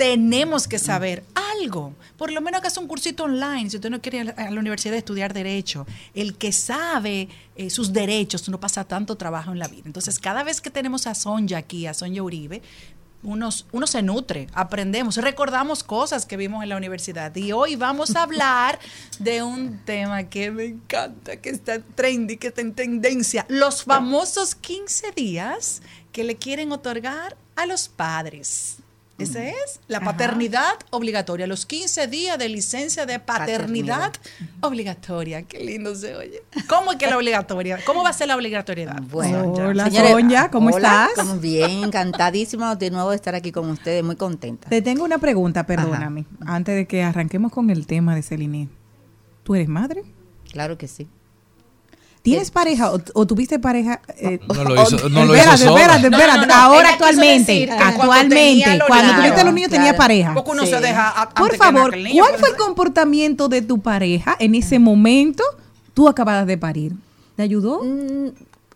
tenemos que saber algo. Por lo menos hagas un cursito online. Si usted no quiere ir a la universidad a estudiar derecho, el que sabe eh, sus derechos no pasa tanto trabajo en la vida. Entonces, cada vez que tenemos a Sonja aquí, a Sonja Uribe, unos, uno se nutre, aprendemos, recordamos cosas que vimos en la universidad. Y hoy vamos a hablar de un tema que me encanta, que está trendy, que está en tendencia. Los famosos 15 días que le quieren otorgar a los padres. Ese es la paternidad obligatoria, los 15 días de licencia de paternidad, obligatoria. Qué lindo se oye. ¿Cómo es que la obligatoria? ¿Cómo va a ser la obligatoriedad? Bueno, Hola, señores, Sonia, ¿cómo hola, estás? ¿cómo bien, encantadísima de nuevo de estar aquí con ustedes, muy contenta. Te tengo una pregunta, perdóname, antes de que arranquemos con el tema de Celine. ¿Tú eres madre? Claro que sí. ¿Tienes pareja o, o tuviste pareja? eh, No lo hizo- no lo hizo espérate, sola. espérate, No, espérate. no, no, Ahora actualmente, cuando actualmente, tenía los cuando niños, tuviste los niños tenía claro. pareja. Porque uno Sí. se deja a- Por favor, niño, ¿cuál pero- fue el comportamiento de tu pareja en ese momento? Tú acabas de parir. ¿Te ayudó? Mm,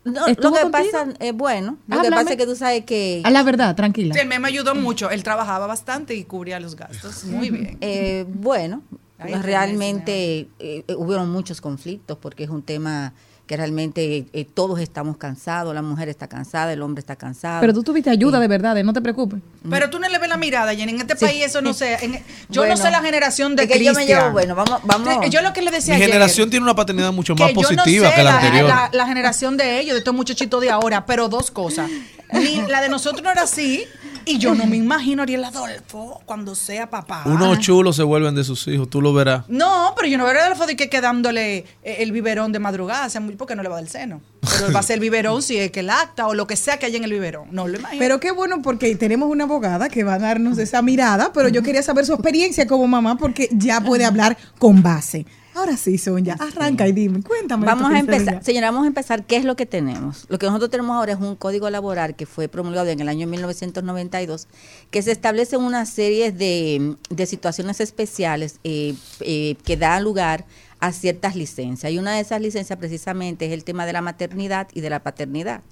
No, lo ¿Estuvo que contigo? pasa, eh, bueno, lo que pasa es que tú sabes que A la verdad, tranquila. Sí, él me ayudó mucho. Él trabajaba bastante y cubría los gastos. Muy bien. Eh, bueno, realmente eh, eh, hubieron muchos conflictos porque es un tema que realmente eh, todos estamos cansados, la mujer está cansada, el hombre está cansado. Pero tú tuviste ayuda de verdad, no te preocupes. Pero tú no le ves la mirada, Jenny. En este país eso no sé. en- yo Bueno, no sé la generación de es que yo me llevo, bueno, vamos, vamos. Yo lo que le decía Mi ayer, generación tiene una paternidad mucho más que yo no positiva sé que la, la, anterior. la- la generación de ellos, de estos muchachitos de ahora, pero dos cosas. Ni la de nosotros no era así, y yo no me imagino a Ariel Adolfo cuando sea papá. Unos chulos se vuelven de sus hijos, tú lo verás. No, pero yo no veo a Adolfo de que quedándole eh, el biberón de madrugada, sea, muy- porque no le va del seno. Pero va a ser el biberón si es que el acta o lo que sea que haya en el biberón. No lo imagino. Pero qué bueno porque tenemos una abogada que va a darnos esa mirada, pero yo quería saber su experiencia como mamá porque ya puede hablar con base. Ahora sí, Sonia, arranca y dime, cuéntame. Vamos a empezar, señora, vamos a empezar. ¿Qué es lo que tenemos? Lo que nosotros tenemos ahora es un código laboral que fue promulgado en el año 1992, que se establece una serie de, de situaciones especiales eh, eh, que dan lugar a ciertas licencias. Y una de esas licencias precisamente es el tema de la maternidad y de la paternidad.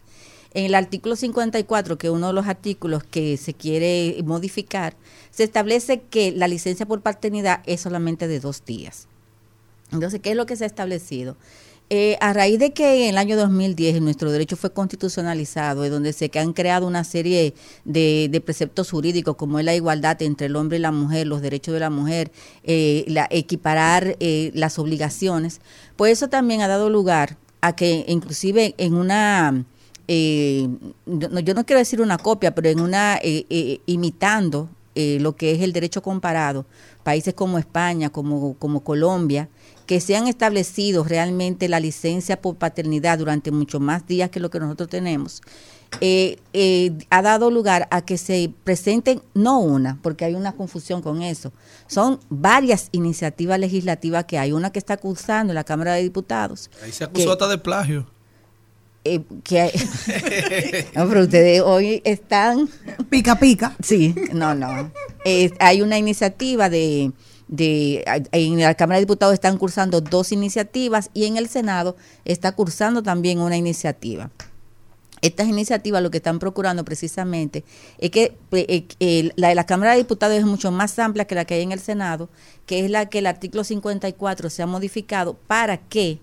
En el artículo 54, que es uno de los artículos que se quiere modificar, se establece que la licencia por paternidad es solamente de dos días. Entonces, ¿qué es lo que se ha establecido? Eh, a raíz de que en el año 2010 nuestro derecho fue constitucionalizado, y donde se que han creado una serie de, preceptos jurídicos, como es la igualdad entre el hombre y la mujer, los derechos de la mujer, eh, la, equiparar eh, las obligaciones, pues eso también ha dado lugar a que inclusive en una, eh, no, yo no quiero decir una copia, pero en una, imitando lo que es el derecho comparado, países como España, como, como Colombia, que se han establecido realmente la licencia por paternidad durante mucho más días que lo que nosotros tenemos, eh, eh, ha dado lugar a que se presenten, no una, porque hay una confusión con eso, son varias iniciativas legislativas que hay, una que está cursando en la Cámara de Diputados. Ahí se acusó que- hasta de plagio. eh, que hay- no, pero ustedes hoy están pica pica. Sí, no, no. Eh, hay una iniciativa de, de en la Cámara de Diputados están cursando dos iniciativas y en el Senado está cursando también una iniciativa. Estas iniciativas lo que están procurando precisamente es que eh, eh, la de la Cámara de Diputados es mucho más amplia que la que hay en el Senado, que es la que el artículo 54 se ha modificado para que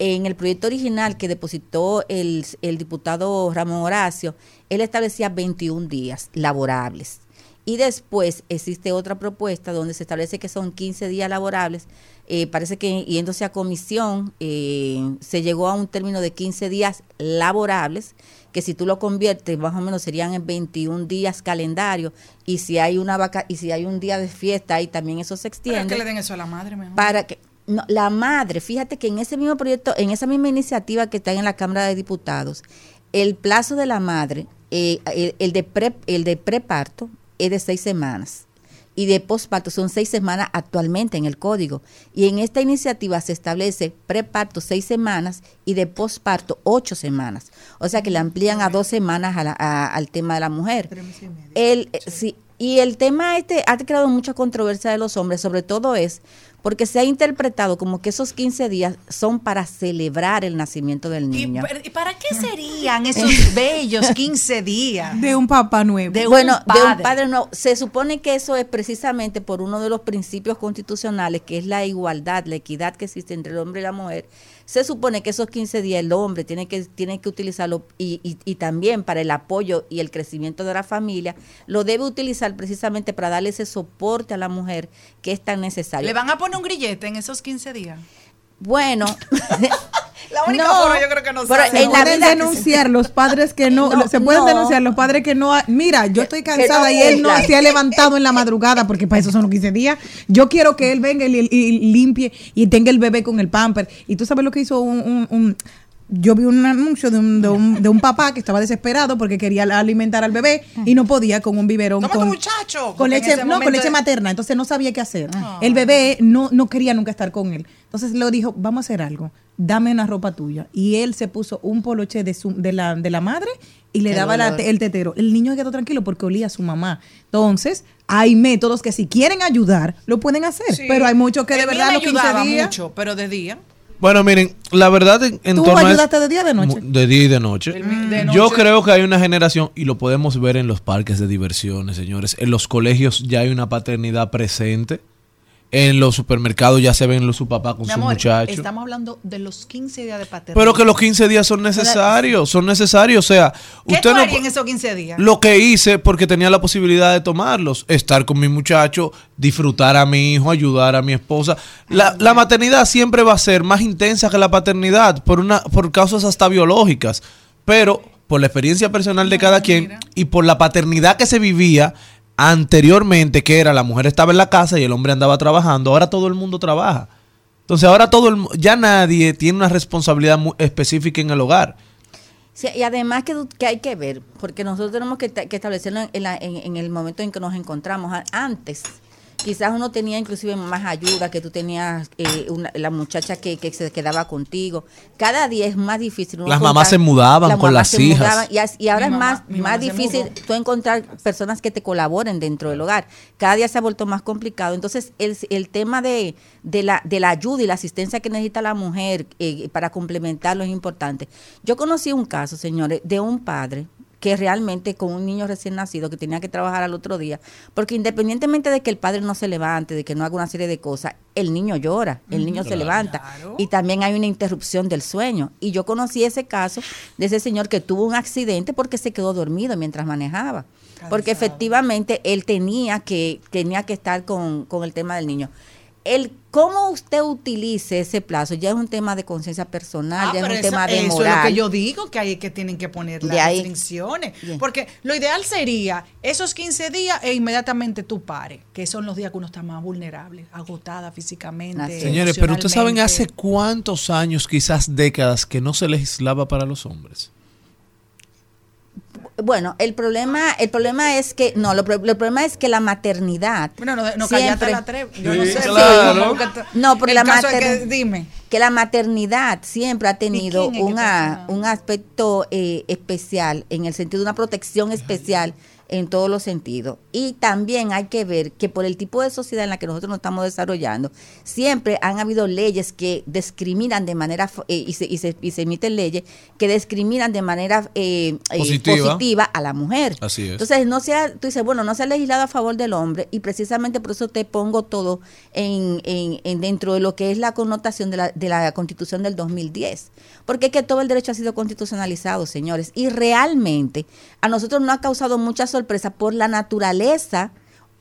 en el proyecto original que depositó el, el diputado Ramón Horacio, él establecía 21 días laborables. Y después existe otra propuesta donde se establece que son 15 días laborables. Eh, parece que yéndose a comisión eh, se llegó a un término de 15 días laborables, que si tú lo conviertes más o menos serían en 21 días calendario. Y si hay una vaca y si hay un día de fiesta ahí también eso se extiende que le den eso a la madre mejor. para que no, la madre, fíjate que en ese mismo proyecto, en esa misma iniciativa que está en la Cámara de Diputados, el plazo de la madre, eh, el, el de pre, el de preparto es de seis semanas y de posparto son seis semanas actualmente en el código. Y en esta iniciativa se establece preparto seis semanas y de posparto ocho semanas. O sea que le amplían a dos semanas a la- a- al tema de la mujer. El, eh, sí, y el tema este ha creado mucha controversia de los hombres, sobre todo es porque se ha interpretado como que esos 15 días son para celebrar el nacimiento del ¿Y, niño. y para qué serían esos bellos 15 días? De un papá nuevo. De bueno, un de un padre. padre no. Se supone que eso es precisamente por uno de los principios constitucionales, que es la igualdad, la equidad que existe entre el hombre y la mujer. Se supone que esos 15 días el hombre tiene que, tiene que utilizarlo y, y- y también para el apoyo y el crecimiento de la familia, lo debe utilizar precisamente para darle ese soporte a la mujer que es tan necesario. ¿Le van a poner un grillete en esos 15 días? Bueno, La única No, forma yo creo que no pero. Se en la pueden vida- denunciar los padres que no, No, se pueden no. denunciar los padres que no, mira, yo estoy cansada no y él no se ha levantado en la madrugada porque para eso son los 15 días. Yo quiero que él venga y, y limpie y tenga el bebé con el pamper. Y tú sabes lo que hizo un, un- un- yo vi un anuncio de un, de, un, de un papá que estaba desesperado porque quería alimentar al bebé y no podía con un biberón con, muchacho. con leche, no, con leche de- materna, entonces no sabía qué hacer. El bebé no, no quería nunca estar con él. Entonces le dijo, vamos a hacer algo, dame una ropa tuya. Y él se puso un poloche de, su, de, la, de la madre y le Qué daba la el tetero. El niño quedó tranquilo porque olía a su mamá. Entonces, hay métodos que si quieren ayudar, lo pueden hacer. Sí. pero hay muchos que de El verdad los 15 ayudaba días... mucho, pero de día. Bueno, miren, la verdad en, en ¿Tú torno a ayudaste de día o de noche? De día y de noche. De Yo noche. creo que hay una generación, y lo podemos ver en los parques de diversiones, señores. En los colegios ya hay una paternidad presente. En los supermercados ya se ven los, su papá con Mi su amor, muchacho. estamos hablando de los 15 días de paternidad. Pero que los 15 días son necesarios, son necesarios. O sea, ¿Qué usted tú no... en esos 15 días? Lo que hice porque tenía la posibilidad de tomarlos, estar con mi muchacho, disfrutar a mi hijo, ayudar a mi esposa. La, la maternidad siempre va a ser más intensa que la paternidad por una por causas hasta biológicas, pero por la experiencia personal de cada quien y por la paternidad que se vivía anteriormente, que era la mujer estaba en la casa y el hombre andaba trabajando, ahora todo el mundo trabaja. Entonces ahora todo el ya nadie tiene una responsabilidad específica en el hogar. Sí, y además que, hay que ver, porque nosotros tenemos que, que establecerlo en, la- en- en el momento en que nos encontramos. Antes, quizás uno tenía inclusive más ayuda, que tú tenías eh, una- la muchacha que, que se quedaba contigo. Cada día es más difícil. uno Las mamás se mudaban con mamás las se hijas. mudaban, y, ahora Mi es mamá- más, más difícil mudó. tú encontrar personas que te colaboren dentro del hogar. Cada día se ha vuelto más complicado. Entonces, el, el tema de, de, la, de la ayuda y la asistencia que necesita la mujer eh, para complementarlo es importante. Yo conocí un caso, señores, de un padre que realmente con un niño recién nacido que tenía que trabajar al otro día, porque independientemente de que el padre no se levante, de que no haga una serie de cosas, el niño llora, el niño se levanta. Y también hay una interrupción del sueño. Y yo conocí ese caso de ese señor que tuvo un accidente porque se quedó dormido mientras manejaba, porque efectivamente él tenía que tenía que estar con, con el tema del niño. El cómo usted utilice ese plazo ya es un tema de conciencia personal, Ah, ya es un eso, tema de eso moral. es lo que yo digo, que hay que tienen que poner las ahí. restricciones. Bien. Porque lo ideal sería esos 15 días e inmediatamente tú pares, que son los días que uno está más vulnerable, agotada físicamente. Señores, pero ustedes saben hace cuántos años, quizás décadas, que no se legislaba para los hombres. Bueno, el problema, el problema es que, no, lo, el problema es que la maternidad. Bueno, no, no siempre- la tre- Yo no sé. claro. No, el la caso es mater- que- dime. que la maternidad siempre ha tenido una, un aspecto eh, especial, en el sentido de una protección especial en todos los sentidos. Y también hay que ver que por el tipo de sociedad en la que nosotros nos estamos desarrollando, siempre han habido leyes que discriminan de manera, eh, y, se, y, se, y se emiten leyes que discriminan de manera eh, eh, Positiva. positiva a la mujer. Así es. Entonces, no sea, tú dices, bueno, no se ha legislado a favor del hombre y precisamente por eso te pongo todo en, en- en dentro de lo que es la connotación de la, de la constitución del 2010. Porque es que todo el derecho ha sido constitucionalizado, señores. Y realmente a nosotros no ha causado mucha sorpresa por la naturaleza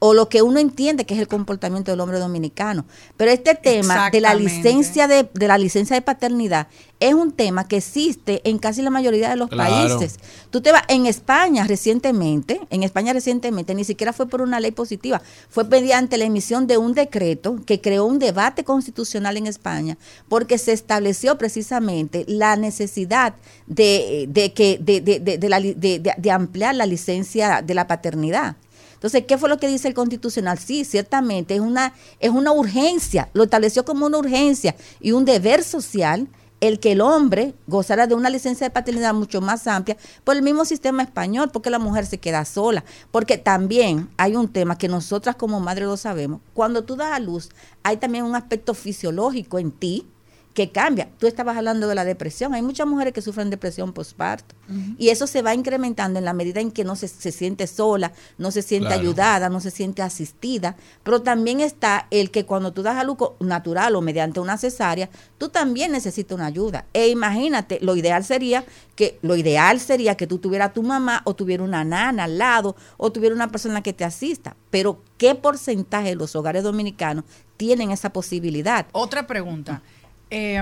o lo que uno entiende que es el comportamiento del hombre dominicano. Pero este tema de la licencia de, de la licencia de paternidad es un tema que existe en casi la mayoría de los Claro. países. Tú te vas en España recientemente, en España recientemente, ni siquiera fue por una ley positiva, fue mediante la emisión de un decreto que creó un debate constitucional en España, porque se estableció precisamente la necesidad de, de que de, de- de- de la li- de- de- de ampliar la licencia de la paternidad. Entonces, ¿qué fue lo que dice el constitucional? Sí, ciertamente es una, es una urgencia, lo estableció como una urgencia y un deber social el que el hombre gozara de una licencia de paternidad mucho más amplia por el mismo sistema español, porque la mujer se queda sola. Porque también hay un tema que nosotras como madres lo sabemos. Cuando tú das a luz, hay también un aspecto fisiológico en ti que cambia. Tú estabas hablando de la depresión. Hay muchas mujeres que sufren depresión postparto. Y eso se va incrementando en la medida en que no se, se siente sola, no se siente Claro. ayudada, no se siente asistida. Pero también está el que cuando tú das a luz natural o mediante una cesárea, tú también necesitas una ayuda. E imagínate, lo ideal sería que lo ideal sería que tú tuvieras tu mamá o tuviera una nana al lado o tuviera una persona que te asista. Pero ¿qué porcentaje de los hogares dominicanos tienen esa posibilidad? Otra pregunta. Eh,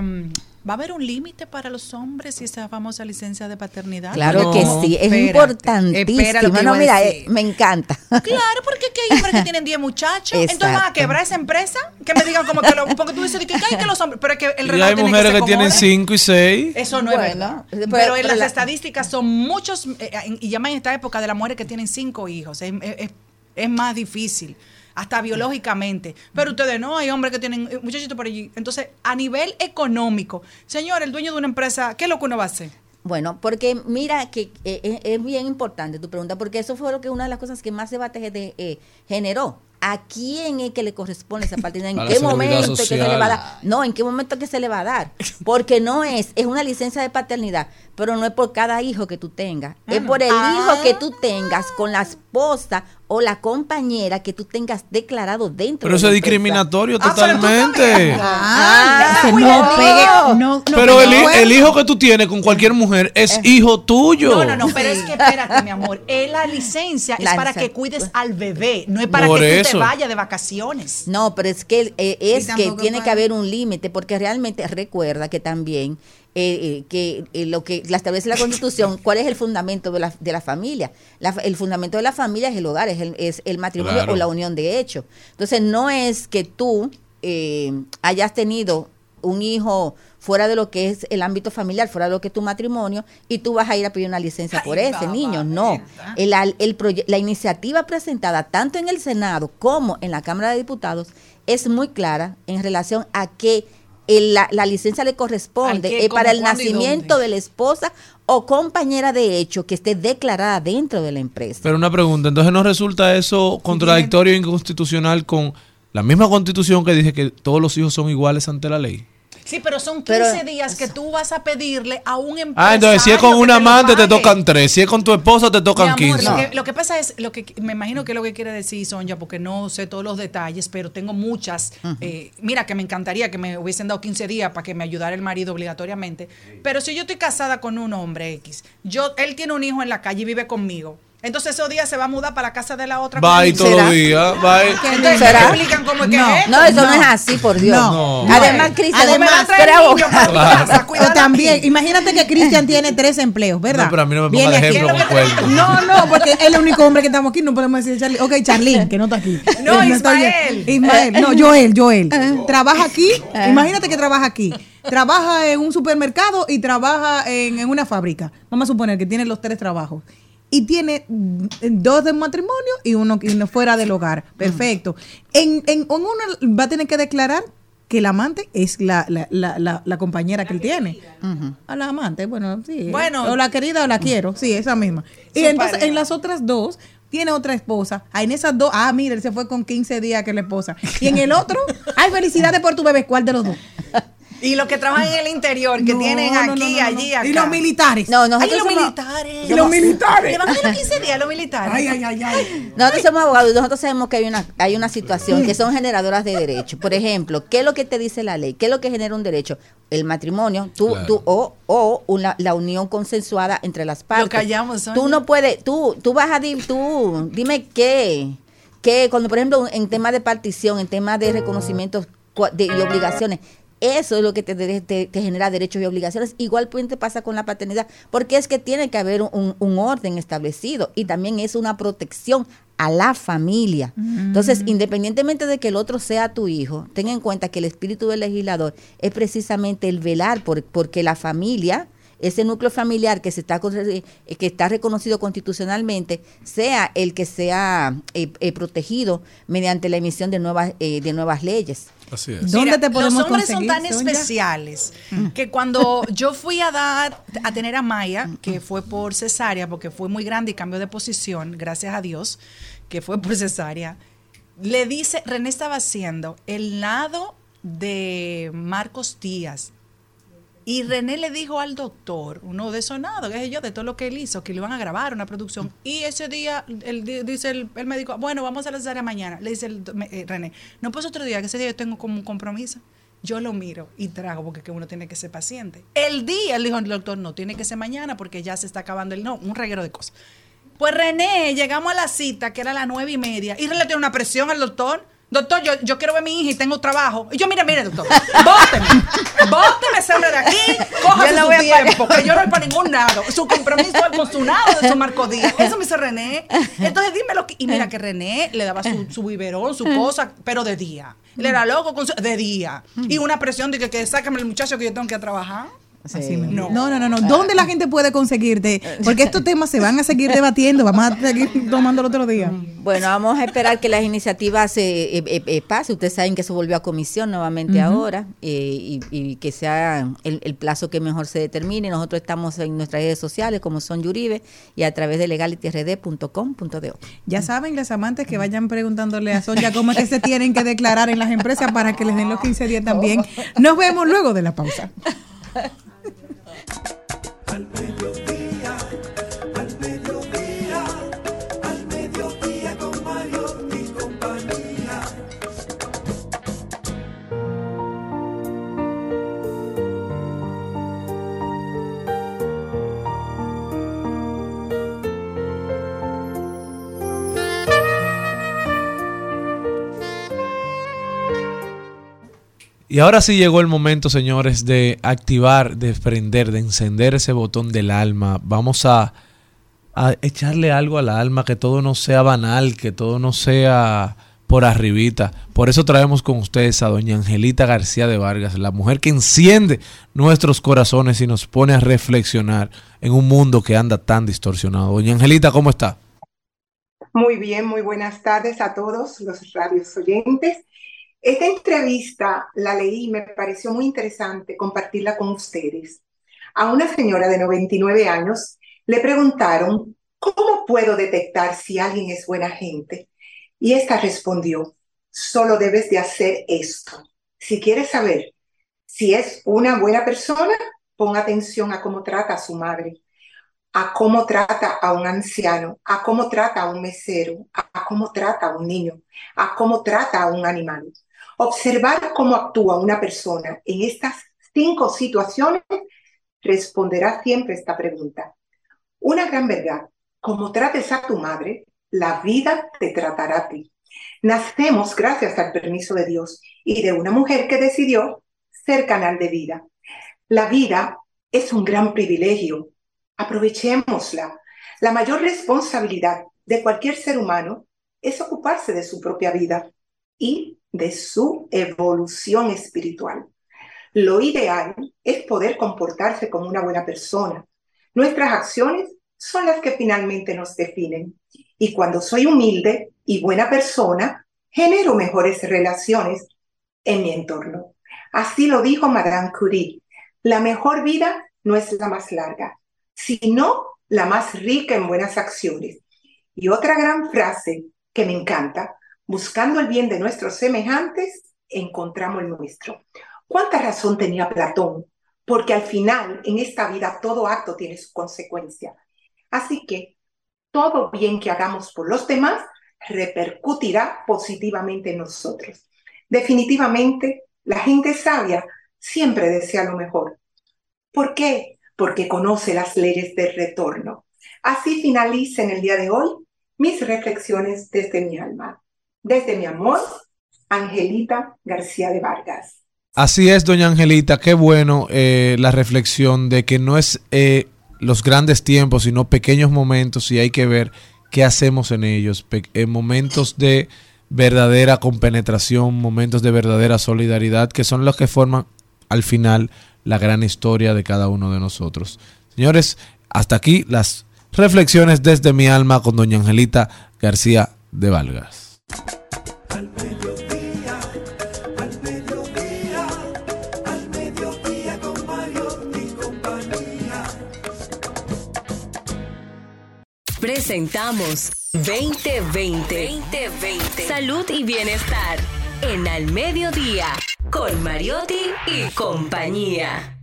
¿Va a haber un límite para los hombres y esa famosa licencia de paternidad? Claro que sí, es Espérate, importantísimo. no, mira, eh, me encanta. Claro, porque que hay hombres que tienen 10 muchachos. Entonces van a quebrar esa empresa. Que me digan como que lo, porque tú dices que, ay, que los hombres. Pero es que el Y relato hay tiene mujeres que, tienen como hombre. 5 y 6. Eso no es verdad. pero- Pero, en las la- estadísticas son muchos, eh, y llaman en esta época de las mujeres que tienen cinco hijos. Es, es- es más difícil, hasta biológicamente. Pero ustedes no, hay hombres que tienen eh, muchachitos por allí. Entonces, a nivel económico, señor, el dueño de una empresa, ¿qué es lo que uno va a hacer? Bueno, porque mira que eh, eh, es bien importante tu pregunta, porque eso fue lo que una de las cosas que más debate eh, generó. ¿A quién es que le corresponde esa partida? ¿En qué momento que se le va a dar? No, ¿en qué momento que se le va a dar? Porque no es, es una licencia de paternidad, pero no es por cada hijo que tú tengas. Es por el Ah. hijo que tú tengas con la esposa o la compañera que tú tengas declarado dentro Pero de eso la es discriminatorio Ah, totalmente. Ah, no pegue, no, no Pero el, hijo que tú tienes con cualquier mujer es hijo tuyo. No, no, no, pero es que espérate, mi amor. Eh, la licencia La es para licencia. que cuides al bebé, no es para Por que tú te eso. vayas de vacaciones. No, pero es que eh, es que tiene que haber un límite, porque realmente recuerda que también eh, eh, que eh, lo que la establece la Constitución, ¿cuál es el fundamento de la, de la familia? La el fundamento de la familia es el hogar, es el, es el matrimonio Claro. o la unión de hecho. Entonces, no es que tú eh, hayas tenido un hijo fuera de lo que es el ámbito familiar, fuera de lo que es tu matrimonio, y tú vas a ir a pedir una licencia por ese niño. No. El, el la iniciativa presentada tanto en el Senado como en la Cámara de Diputados es muy clara en relación a que el- la, la licencia le corresponde qué, eh, para el nacimiento de la esposa o compañera de hecho que esté declarada dentro de la empresa. Pero una pregunta, entonces no resulta eso contradictorio e inconstitucional con la misma constitución que dice que todos los hijos son iguales ante la ley. Sí, pero son 15 Pero- días que tú vas a pedirle a un empresario. Ah, entonces si es con un amante te tocan tres, si es con tu esposa te tocan Mi amor, 15. Lo, que, lo que pasa es, lo que me imagino que es lo que quiere decir Sonja, porque no sé todos los detalles, pero tengo muchas. eh, mira, que me encantaría que me hubiesen dado 15 días para que me ayudara el marido obligatoriamente. Pero si yo estoy casada con un hombre X, yo, él tiene un hijo en la calle y vive conmigo. Entonces esos días se va a mudar para la casa de la otra. Va conmigo. todos los días. Entonces, ¿Será? ¿me explican cómo es que No, es esto? No, eso no, es así, por Dios. No. Además, Cristian, Además, además, trae pero- también, imagínate que Cristian tiene tres empleos, ¿verdad? No, pero a mí no me ponga de ejemplo con. No, no, porque es el único hombre que estamos aquí, no podemos decir Charlie. Ok, Charlene, que no está aquí. No, Eh, Ismael. Ismael, no, Joel, Joel. Trabaja aquí, imagínate que trabaja aquí. Trabaja en un supermercado y trabaja en, en una fábrica. Vamos a suponer que tiene los tres trabajos. Y tiene mm, dos de matrimonio y uno, y uno fuera del hogar. Perfecto. En, en, en uno va a tener que declarar que el amante es la, la, la, la, la compañera que él tiene. A la amante, bueno, sí. Bueno. o la querida o la quiero, sí, esa misma. Y entonces pareja. en las otras dos tiene otra esposa. Ah, en esas dos, ah, mira, él se fue con 15 días que la esposa. Y en el otro, ay, felicidades por tu bebé. ¿Cuál de los dos? Y los que trabajan en el interior, que No, tienen no, aquí, no, no, no. allí, acá. Y los militares. No, Ay, nosotros los somos- militares. Y los militares. Le van a los 15 días a los militares. Ay, ay, ay, ay. Nosotros somos abogados y nosotros sabemos que hay una, hay una situación que son generadoras de derechos. Por ejemplo, ¿qué es lo que te dice la ley? ¿Qué es lo que genera un derecho? El matrimonio, tú, Claro. tú, o, o una- la unión consensuada entre las partes. callamos, Sonia. Tú no puedes, tú, tú vas a dir, tú, dime qué, qué, cuando por ejemplo en tema de partición, en tema de reconocimiento cua- de, y obligaciones, eso es lo que te, te- genera derechos y obligaciones. Igualmente pasa con la paternidad, porque es que tiene que haber un, un orden establecido y también es una protección a la familia. Entonces, independientemente de que el otro sea tu hijo, ten en cuenta que el espíritu del legislador es precisamente el velar por porque la familia ese núcleo familiar que se está eh, que está reconocido constitucionalmente sea el que sea eh, eh, protegido mediante la emisión de nuevas eh, de nuevas leyes. Así es. ¿Dónde te podemos Los hombres son tan Sonia? especiales que cuando yo fui a dar a tener a Maya, que fue por cesárea, porque fue muy grande y cambió de posición, gracias a Dios, que fue por cesárea, le dice, René estaba haciendo el lado de Marcos Díaz. Y René le dijo al doctor, uno de sonado, que es yo, de todo lo que él hizo, que le iban a grabar una producción. Y ese día, él dice el, el médico, bueno, vamos a la cesárea mañana. Le dice el, eh, René, no pues otro día, que ese día yo tengo como un compromiso. Yo lo miro y trago porque que uno tiene que ser paciente. El día, él dijo el doctor, no, tiene que ser mañana porque ya se está acabando el, no, un reguero de cosas. Pues René, llegamos a la cita, que era a las nueve y media, y René le tiene una presión al doctor. Doctor, yo, yo quiero ver a mi hija y tengo trabajo. Y yo, mire, mire, doctor, bóteme, bóteme ese hombre de aquí, no su voy tiempo, que yo no voy para ningún lado. Su compromiso es con su nado de su Marco Díaz. Eso me dice René. Entonces dime lo que... Y mira que René le daba su, su biberón, su cosa, pero de día. Él era loco con su, de día. Y una presión de que, que sácame el muchacho que yo tengo que ir a trabajar. No, no, no, no. ¿Dónde la gente puede conseguirte? Porque estos temas se van a seguir debatiendo, vamos a seguir tomando el otro día. Bueno, vamos a esperar que las iniciativas se eh, eh, eh, pasen. Ustedes saben que eso volvió a comisión nuevamente ahora eh, y, y que sea el, el plazo que mejor se determine. Nosotros estamos en nuestras redes sociales como son Yuribe y a través de legalityrd.com.do. Ya saben, las amantes que vayan preguntándole a Sonia cómo es que se tienen que declarar en las empresas para que les den los 15 días también. Nos vemos luego de la pausa. Al mediodía, Y ahora sí llegó el momento, señores, de activar, de prender, de encender ese botón del alma. Vamos a, a echarle algo al alma, que todo no sea banal, que todo no sea por arribita. Por eso traemos con ustedes a doña Angelita García de Vargas, la mujer que enciende nuestros corazones y nos pone a reflexionar en un mundo que anda tan distorsionado. Doña Angelita, ¿cómo está? Muy bien, muy buenas tardes a todos los radios oyentes. Esta entrevista la leí y me pareció muy interesante compartirla con ustedes. A una señora de 99 años le preguntaron, ¿cómo puedo detectar si alguien es buena gente? Y esta respondió, solo debes de hacer esto. Si quieres saber si es una buena persona, pon atención a cómo trata a su madre, a cómo trata a un anciano, a cómo trata a un mesero, a cómo trata a un niño, a cómo trata a un animal. Observar cómo actúa una persona en estas cinco situaciones responderá siempre esta pregunta. Una gran verdad, como trates a tu madre, la vida te tratará a ti. Nacemos gracias al permiso de Dios y de una mujer que decidió ser canal de vida. La vida es un gran privilegio. Aprovechémosla. La mayor responsabilidad de cualquier ser humano es ocuparse de su propia vida y de su evolución espiritual. Lo ideal es poder comportarse como una buena persona. Nuestras acciones son las que finalmente nos definen. Y cuando soy humilde y buena persona, genero mejores relaciones en mi entorno. Así lo dijo Madame Curie. La mejor vida no es la más larga, sino la más rica en buenas acciones. Y otra gran frase que me encanta, buscando el bien de nuestros semejantes, encontramos el nuestro. ¿Cuánta razón tenía Platón? Porque al final, en esta vida, todo acto tiene su consecuencia. Así que todo bien que hagamos por los demás repercutirá positivamente en nosotros. Definitivamente, la gente sabia siempre desea lo mejor. ¿Por qué? Porque conoce las leyes del retorno. Así finaliza en el día de hoy mis reflexiones desde mi alma. Desde mi amor, Angelita García de Vargas. Así es, doña Angelita, qué bueno eh, la reflexión de que no es eh, los grandes tiempos, sino pequeños momentos y hay que ver qué hacemos en ellos, en momentos de verdadera compenetración, momentos de verdadera solidaridad, que son los que forman al final la gran historia de cada uno de nosotros. Señores, hasta aquí las reflexiones desde mi alma con doña Angelita García de Valgas. Al mediodía, al mediodía, al mediodía con Mario y compañía. Presentamos 2020. 2020. Salud y bienestar. En Al Mediodía. Con Mariotti y compañía.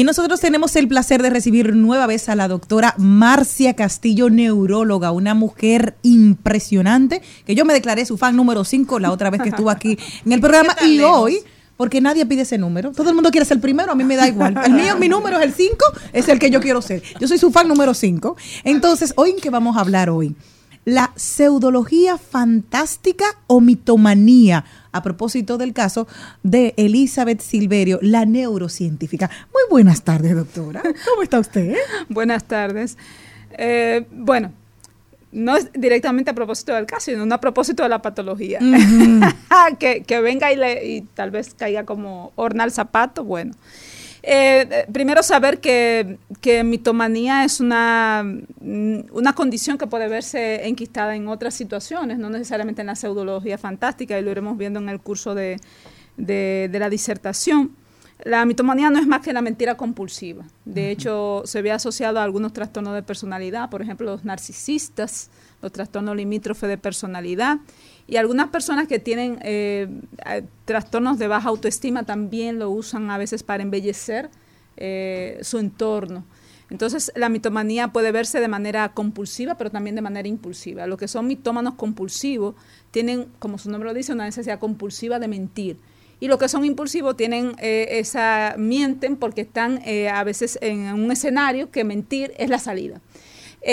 Y nosotros tenemos el placer de recibir nueva vez a la doctora Marcia Castillo, neuróloga, una mujer impresionante, que yo me declaré su fan número 5 la otra vez que estuvo aquí en el programa y hoy porque nadie pide ese número. Todo el mundo quiere ser el primero, a mí me da igual. El mío, mi número es el 5, es el que yo quiero ser. Yo soy su fan número 5. Entonces, hoy en qué vamos a hablar hoy? La pseudología fantástica o mitomanía, a propósito del caso de Elizabeth Silverio, la neurocientífica. Muy buenas tardes, doctora. ¿Cómo está usted? Buenas tardes. Eh, bueno, no es directamente a propósito del caso, sino a propósito de la patología. Que, que venga y, le, y tal vez caiga como horna al zapato, bueno. Eh, eh, primero saber que, que mitomanía es una, mm, una condición que puede verse enquistada en otras situaciones, no necesariamente en la pseudología fantástica, y lo iremos viendo en el curso de, de- de la disertación. La mitomanía no es más que la mentira compulsiva. De hecho, se ve asociado a algunos trastornos de personalidad, por ejemplo, los narcisistas, los trastornos limítrofes de personalidad. Y algunas personas que tienen eh, trastornos de baja autoestima también lo usan a veces para embellecer eh, su entorno. Entonces, la mitomanía puede verse de manera compulsiva, pero también de manera impulsiva. Los que son mitómanos compulsivos tienen, como su nombre lo dice, una necesidad compulsiva de mentir. Y los que son impulsivos tienen eh, esa, mienten porque están eh, a veces en un escenario que mentir es la salida.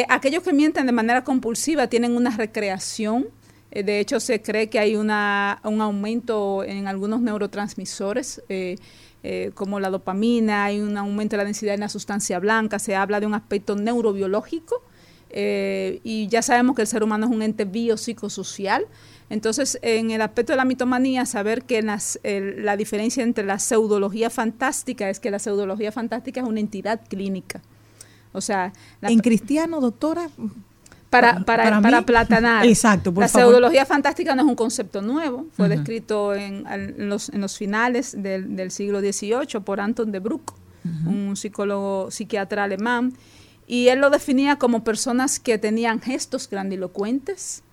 Aquellos que mienten de manera compulsiva tienen una recreación. Eh, de hecho, se cree que hay una, un aumento en algunos neurotransmisores, eh, eh, como la dopamina, hay un aumento de la densidad de la sustancia blanca, se habla de un aspecto neurobiológico eh, y ya sabemos que el ser humano es un ente biopsicosocial. Entonces, en el aspecto de la mitomanía, saber que las- el- la diferencia entre la pseudología fantástica es que la pseudología fantástica es una entidad clínica. O sea, la- En cristiano, doctora. Para, para, para platanar. Exacto, por La favor. pseudología fantástica no es un concepto nuevo, fue descrito en, los, en los finales del, del siglo XVIII por Anton de Bruck, un psicólogo psiquiatra alemán, y él lo definía como personas que tenían gestos grandilocuentes,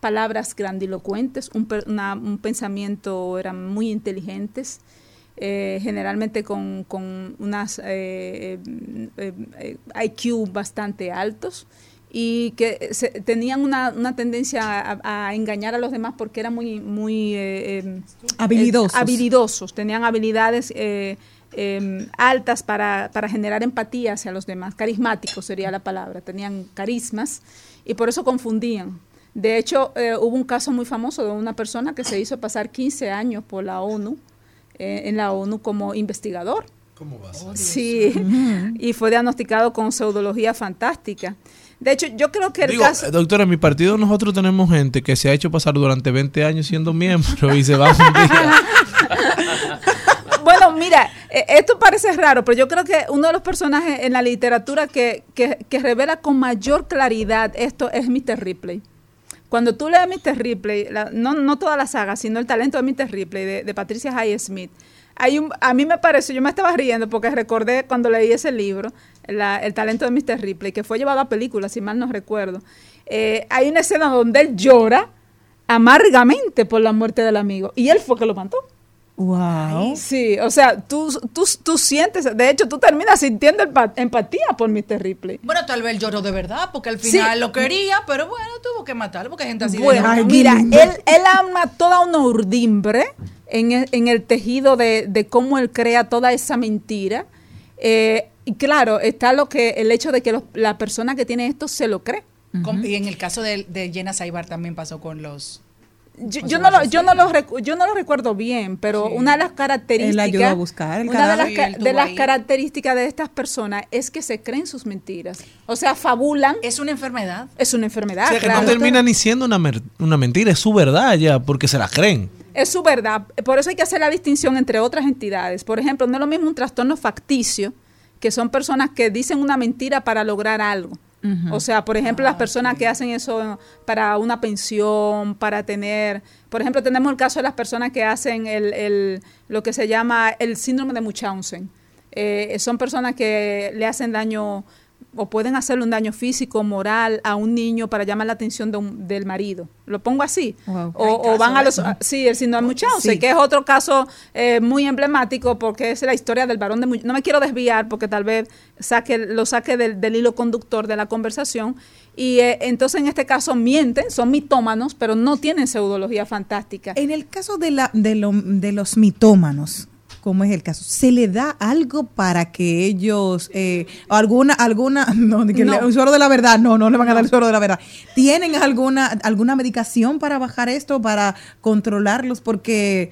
palabras grandilocuentes, un, per- una- un pensamiento, eran muy inteligentes, eh, generalmente con, con unas eh, eh, IQ bastante altos y que se- tenían una, una tendencia a, a engañar a los demás porque eran muy, muy eh, eh, Habilidosos. eh, habilidosos, tenían habilidades eh, eh, altas para, para generar empatía hacia los demás, carismáticos sería la palabra, tenían carismas y por eso confundían. De hecho, eh, hubo un caso muy famoso de una persona que se hizo pasar 15 años por la ONU, eh, en la ONU como investigador. ¿Cómo va a ser? Sí, y fue diagnosticado con pseudología fantástica. De hecho, yo creo que el Digo, caso... doctora, en mi partido nosotros tenemos gente que se ha hecho pasar durante 20 años siendo miembro y se va un día. Bueno, mira, eh, esto parece raro, pero yo creo que uno de los personajes en la literatura que, que, que revela con mayor claridad esto es Mr. Ripley. Cuando tú lees Mr. Ripley, la- no, no toda la saga, sino el talento de Mr. Ripley, de, de Patricia Highsmith, hay un, a mí me pareció, yo me estaba riendo porque recordé cuando leí ese libro, la- El talento de Mr. Ripley, que fue llevado a película, si mal no recuerdo. Eh, hay una escena donde él llora amargamente por la muerte del amigo y él fue que lo mató. Wow. Sí, o sea, tú, tú, tú sientes, de hecho, tú terminas sintiendo empa- empatía por Mr. Ripley. Bueno, tal vez él lloró de verdad, porque al Sí. final lo quería, pero bueno, tuvo que matarlo, porque hay gente así de Bueno, mira, él, él ama toda una urdimbre en el, en el tejido de, de cómo él crea toda esa mentira. Eh, y claro, está lo que el hecho de que los- la persona que tiene esto se lo cree. Y en el caso de, de Jenna Saibar también pasó con los... Yo, yo no lo, yo no lo recu- yo no lo recuerdo bien, pero una de las características Él ayudó a buscar el una de las, ca- de las características de estas personas es que se creen sus mentiras. O sea, fabulan. Es una enfermedad. Es una enfermedad, O sea, que claro. no termina ni siendo una, mer- una mentira, es su verdad ya, porque se la creen. Es su verdad. Por eso hay que hacer la distinción entre otras entidades. Por ejemplo, no es lo mismo un trastorno facticio, que son personas que dicen una mentira para lograr algo. O sea, por ejemplo, las personas que hacen eso para una pensión, para tener, por ejemplo, tenemos el caso de las personas que hacen el, el- lo que se llama el síndrome de Munchausen. Eh, son personas que le hacen daño o pueden hacerle un daño físico, moral a un niño para llamar la atención de un- del marido. Lo pongo así. Wow. O, van a los... eso. Sí, el síndrome de Munchausen, Sí. que es otro caso eh, muy emblemático porque es la historia del varón de Munchausen. No me quiero desviar porque tal vez saque, lo saque del, del hilo conductor de la conversación. Y eh, entonces en este caso mienten, son mitómanos, pero no tienen pseudología fantástica. En el caso de, la, de, lo- de los mitómanos, como es el caso, ¿se le da algo para que ellos, eh, alguna, alguna, no, que No. le- un suero de la verdad, no, no le van a dar el suero de la verdad. ¿Tienen alguna, alguna medicación para bajar esto, para controlarlos? Porque,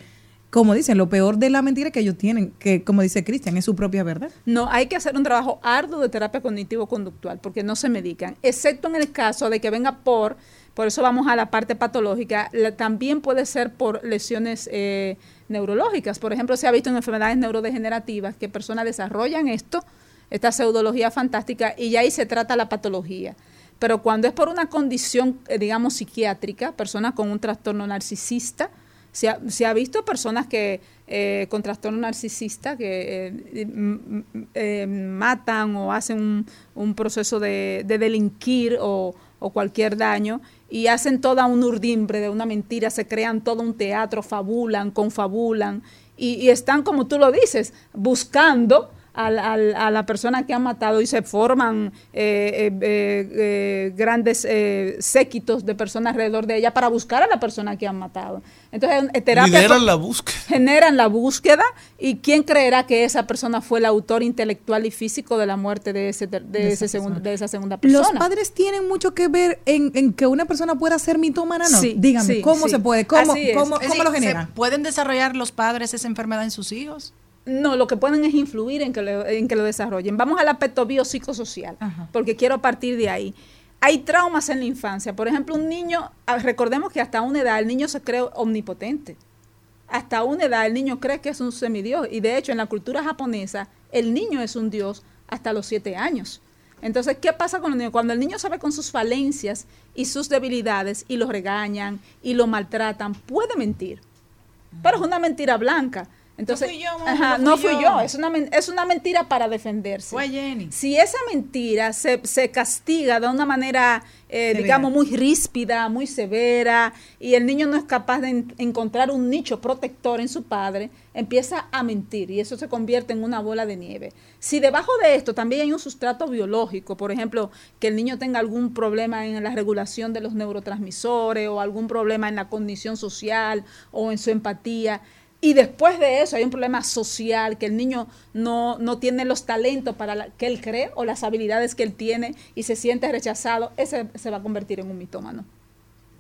como dicen, lo peor de la mentira que ellos tienen, que como dice Cristian, es su propia verdad. No, hay que hacer un trabajo arduo de terapia cognitivo-conductual porque no se medican, excepto en el caso de que venga por, por eso vamos a la parte patológica, la- también puede ser por lesiones eh, neurológicas. Por ejemplo, se ha visto en enfermedades neurodegenerativas que personas desarrollan esto, esta pseudología fantástica, y ya ahí se trata la patología. Pero cuando es por una condición, eh, digamos, psiquiátrica, personas con un trastorno narcisista, se ha, visto personas que eh, con trastorno narcisista que eh, matan o hacen un, un proceso de, de delinquir o cualquier daño y hacen toda una urdimbre de una mentira, se crean todo un teatro, fabulan, confabulan y, y están, como tú lo dices, buscando al- al- a la persona que han matado y se forman eh, eh, eh, eh, grandes eh, séquitos de personas alrededor de ella para buscar a la persona que han matado. Entonces, eh, terapia Lideran la búsqueda. generan la búsqueda y quién creerá que esa persona fue el autor intelectual y físico de la muerte de ese ter- de, De ese esa segun- persona. de esa segunda ¿Los persona. padres tienen mucho que ver en, en que una persona pueda ser mitómana? No, Sí, dígame, sí, ¿cómo sí. se puede? ¿Cómo, cómo, cómo decir, lo ¿se generan? ¿Pueden desarrollar los padres esa enfermedad en sus hijos? No, lo que pueden es influir en que lo, en que lo desarrollen. Vamos al aspecto biopsicosocial, porque quiero partir de ahí. hay traumas en la infancia. Por ejemplo, un niño, ah, recordemos que hasta una edad el niño se cree omnipotente. Hasta una edad el niño cree que es un semidios. Y de hecho, en la cultura japonesa, el niño es un dios hasta los siete años. Entonces, ¿qué pasa con el niño? Cuando el niño sabe con sus falencias y sus debilidades y lo regañan y lo maltratan, puede mentir. Pero es una mentira blanca. Entonces, No fui yo, mamá, ajá, no no fui yo. yo. Es una, es una mentira para defenderse. Fue Jenny. Si esa mentira se, se castiga de una manera, eh, digamos, muy ríspida, muy severa, y el niño no es capaz de en- encontrar un nicho protector en su padre, empieza a mentir y eso se convierte en una bola de nieve. Si debajo de esto también hay un sustrato biológico, por ejemplo, que el niño tenga algún problema en la regulación de los neurotransmisores o algún problema en la cognición social o en su empatía, y después de eso hay un problema social, que el niño no, no tiene los talentos para la- que él cree o las habilidades que él tiene y se siente rechazado, ese se va a convertir en un mitómano.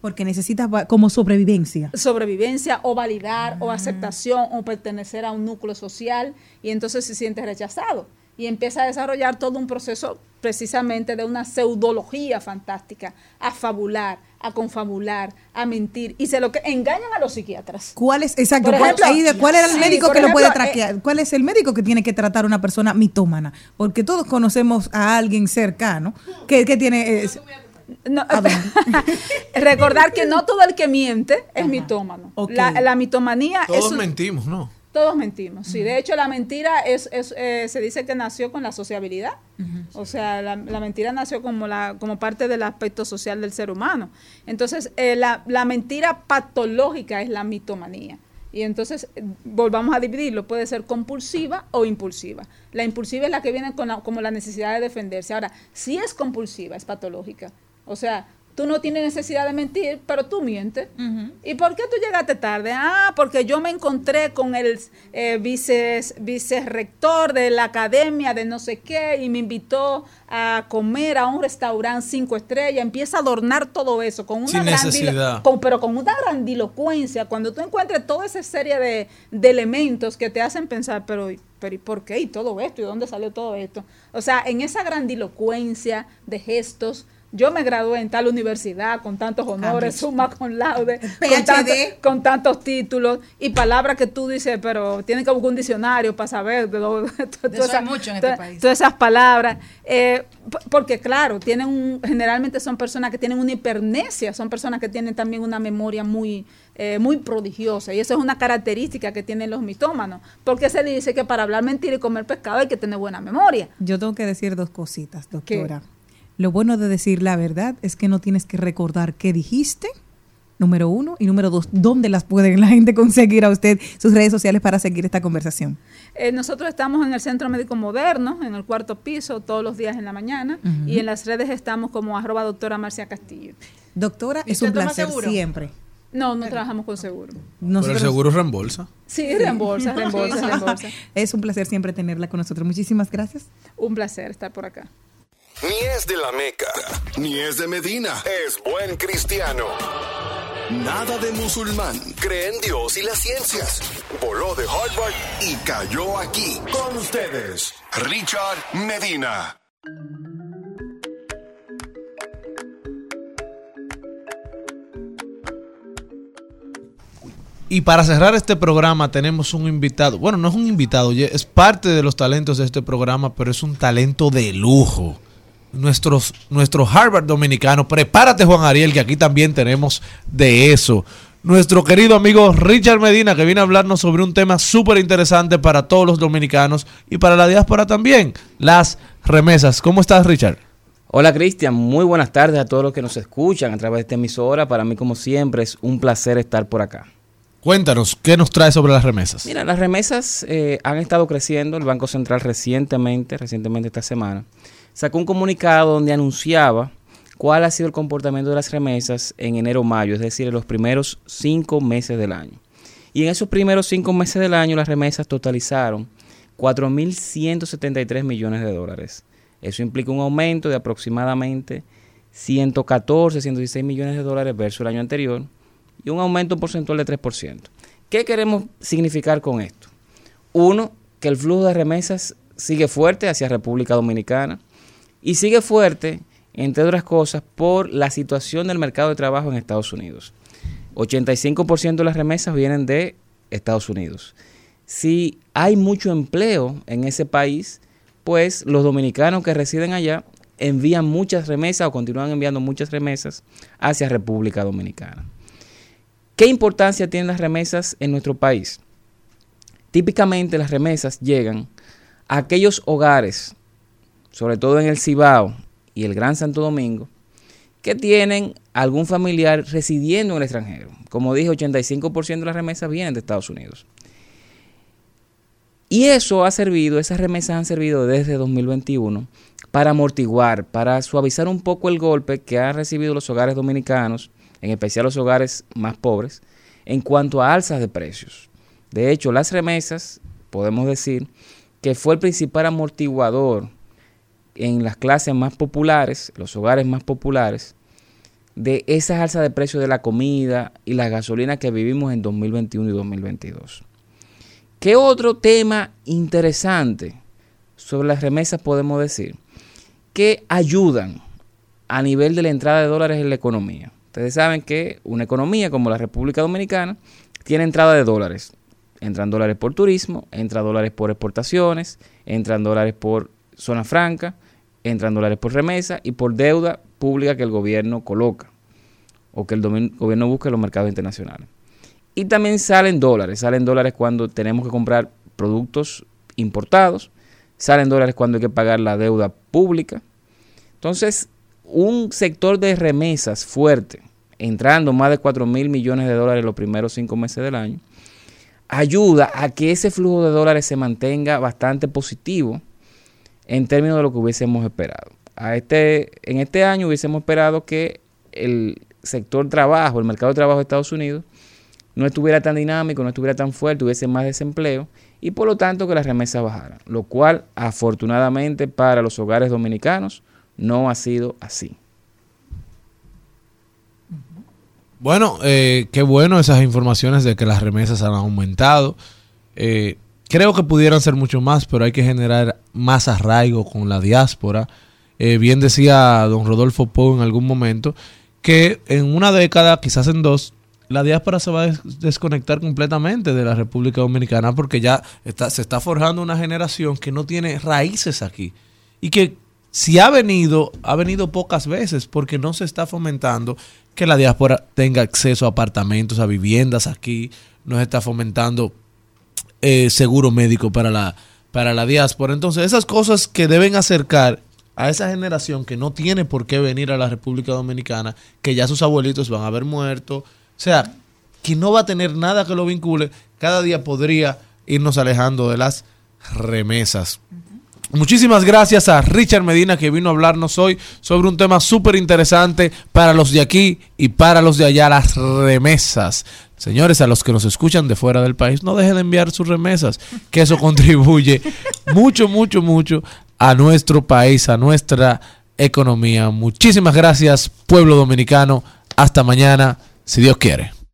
Porque necesitas como sobrevivencia. Sobrevivencia o validar o aceptación o pertenecer a un núcleo social y entonces se siente rechazado y empieza a desarrollar todo un proceso precisamente de una pseudología fantástica, a fabular, a confabular, a mentir y se lo que engañan a los psiquiatras. ¿Cuál es, exacto, Por cuál, ejemplo, ahí de- cuál era el sí, médico que lo puede eh, traquear? ¿Cuál es el médico que tiene que tratar a una persona mitómana? Porque todos conocemos a alguien cercano que, que tiene... eh, No, recordar que no todo el que miente es mitómano. Ok. La, la mitomanía es Todos un- mentimos, ¿no? Todos mentimos, sí. De hecho, la mentira es, es, eh, se dice que nació con la sociabilidad. O sea, la, la mentira nació como, la, como parte del aspecto social del ser humano. Entonces, eh, la, la mentira patológica es la mitomanía. Y entonces, eh, volvamos a dividirlo, puede ser compulsiva o impulsiva. La impulsiva es la que viene con la- como la necesidad de defenderse. Ahora, si es compulsiva, es patológica. O sea, tú no tienes necesidad de mentir, pero tú mientes. ¿Y por qué tú llegaste tarde? Ah, porque yo me encontré con el eh, vice, vicerrector de la academia de no sé qué y me invitó a comer a un restaurante cinco estrellas. Empieza a adornar todo eso con una Sin necesidad. con- pero con una grandilocuencia. Cuando tú encuentres toda esa serie de, de elementos que te hacen pensar, pero, pero ¿y por qué? ¿Y todo esto? ¿Y dónde salió todo esto? O sea, en esa grandilocuencia de gestos. Yo me gradué en tal universidad con tantos honores, Cambio. suma con laude, con, PhD. tanto- con tantos títulos y palabras que tú dices, pero tienen que buscar un diccionario para saber de, lo- todas eso hay esas- mucho en este todas- país. todas esas palabras. Eh, porque claro, tienen un- generalmente son personas que tienen una hipernesia, son personas que tienen también una memoria muy, eh, muy prodigiosa. Y eso es una característica que tienen los mitómanos. Porque se dice que para hablar mentira y comer pescado hay que tener buena memoria. Yo tengo que decir dos cositas, doctora. Lo bueno de decir la verdad es que no tienes que recordar qué dijiste, número uno, y número dos, dónde las puede la gente conseguir a usted, sus redes sociales para seguir esta conversación. Eh, nosotros estamos en el Centro Médico Moderno, en el cuarto piso, todos los días en la mañana. Y en las redes estamos como arroba doctora Marcia Castillo. Doctora, ¿Y es un placer seguro? siempre. No, no trabajamos con seguro. Pero el seguro reembolsa. Sí, reembolsa, reembolsa, reembolsa. Es un placer siempre tenerla con nosotros. Muchísimas gracias. Un placer estar por acá. Ni es de la Meca, ni es de Medina. Es buen cristiano. Nada de musulmán. Cree en Dios y las ciencias. Voló de Harvard y cayó aquí. Con ustedes, Richard Medina. Y para cerrar este programa tenemos un invitado. Bueno, no es un invitado, es parte de los talentos de este programa, pero es un talento de lujo. Nuestros, nuestro Harvard dominicano. Prepárate, Juan Ariel, que aquí también tenemos de eso. Nuestro querido amigo Richard Medina, que viene a hablarnos sobre un tema súper interesante para todos los dominicanos y para la diáspora también, las remesas. ¿Cómo estás, Richard? Hola Cristian, muy buenas tardes a todos los que nos escuchan a través de esta emisora. Para mí, como siempre, es un placer estar por acá. Cuéntanos, ¿qué nos trae sobre las remesas? Mira, las remesas eh, han estado creciendo. El Banco Central recientemente, recientemente esta semana, sacó un comunicado donde anunciaba cuál ha sido el comportamiento de las remesas en enero-mayo, es decir, en los primeros cinco meses del año. Y en esos primeros cinco meses del año, las remesas totalizaron 4.173 millones de dólares. Eso implica un aumento de aproximadamente 114, 116 millones de dólares versus el año anterior y un aumento porcentual de 3%. ¿Qué queremos significar con esto? Uno, que el flujo de remesas sigue fuerte hacia República Dominicana y sigue fuerte entre otras cosas, por la situación del mercado de trabajo en Estados Unidos. 85% de las remesas vienen de Estados Unidos. Si hay mucho empleo en ese país, pues los dominicanos que residen allá envían muchas remesas o continúan enviando muchas remesas hacia República Dominicana. ¿Qué importancia tienen las remesas en nuestro país? Típicamente las remesas llegan a aquellos hogares, sobre todo en el Cibao y el Gran Santo Domingo, que tienen algún familiar residiendo en el extranjero. Como dije, 85% de las remesas vienen de Estados Unidos. Y eso ha servido, esas remesas han servido desde 2021 para amortiguar, para suavizar un poco el golpe que han recibido los hogares dominicanos, en especial los hogares más pobres, en cuanto a alzas de precios. De hecho, las remesas, podemos decir, que fue el principal amortiguador en las clases más populares, los hogares más populares, de esas alzas de precios de la comida y la gasolina que vivimos en 2021 y 2022. ¿Qué otro tema interesante sobre las remesas podemos decir? Que ayudan a nivel de la entrada de dólares en la economía. Ustedes saben que una economía como la República Dominicana tiene entrada de dólares. Entran dólares por turismo, entran dólares por exportaciones, entran dólares por zona franca, entran dólares por remesa y por deuda pública que el gobierno coloca o que el gobierno busca en los mercados internacionales. Y también salen dólares, salen dólares cuando tenemos que comprar productos importados, salen dólares cuando hay que pagar la deuda pública. Entonces, un sector de remesas fuerte, entrando más de 4 mil millones de dólares los primeros cinco meses del año, ayuda a que ese flujo de dólares se mantenga bastante positivo en términos de lo que hubiésemos esperado. A este, en este año hubiésemos esperado que el sector trabajo, el mercado de trabajo de Estados Unidos, no estuviera tan dinámico, no estuviera tan fuerte, hubiese más desempleo y por lo tanto que las remesas bajaran, lo cual afortunadamente para los hogares dominicanos no ha sido así. Bueno, eh, qué bueno esas informaciones de que las remesas han aumentado. Eh, creo que pudieran ser mucho más, pero hay que generar más arraigo con la diáspora. Eh, bien decía don Rodolfo Pou en algún momento que en una década, quizás en dos, la diáspora se va a des- desconectar completamente de la República Dominicana porque ya se está forjando una generación que no tiene raíces aquí y que si ha venido, ha venido pocas veces porque no se está fomentando que la diáspora tenga acceso a apartamentos, a viviendas aquí, no se está fomentando eh, seguro médico para la, para la diáspora. Entonces, esas cosas que deben acercar a esa generación que no tiene por qué venir a la República Dominicana, que ya sus abuelitos van a haber muerto, o sea, que no va a tener nada que lo vincule, cada día podría irnos alejando de las remesas. Muchísimas gracias a Richard Medina que vino a hablarnos hoy sobre un tema súper interesante para los de aquí y para los de allá, las remesas. Señores, a los que nos escuchan de fuera del país, no dejen de enviar sus remesas, que eso contribuye mucho, mucho, mucho a nuestro país, a nuestra economía. Muchísimas gracias, pueblo dominicano. Hasta mañana, si Dios quiere.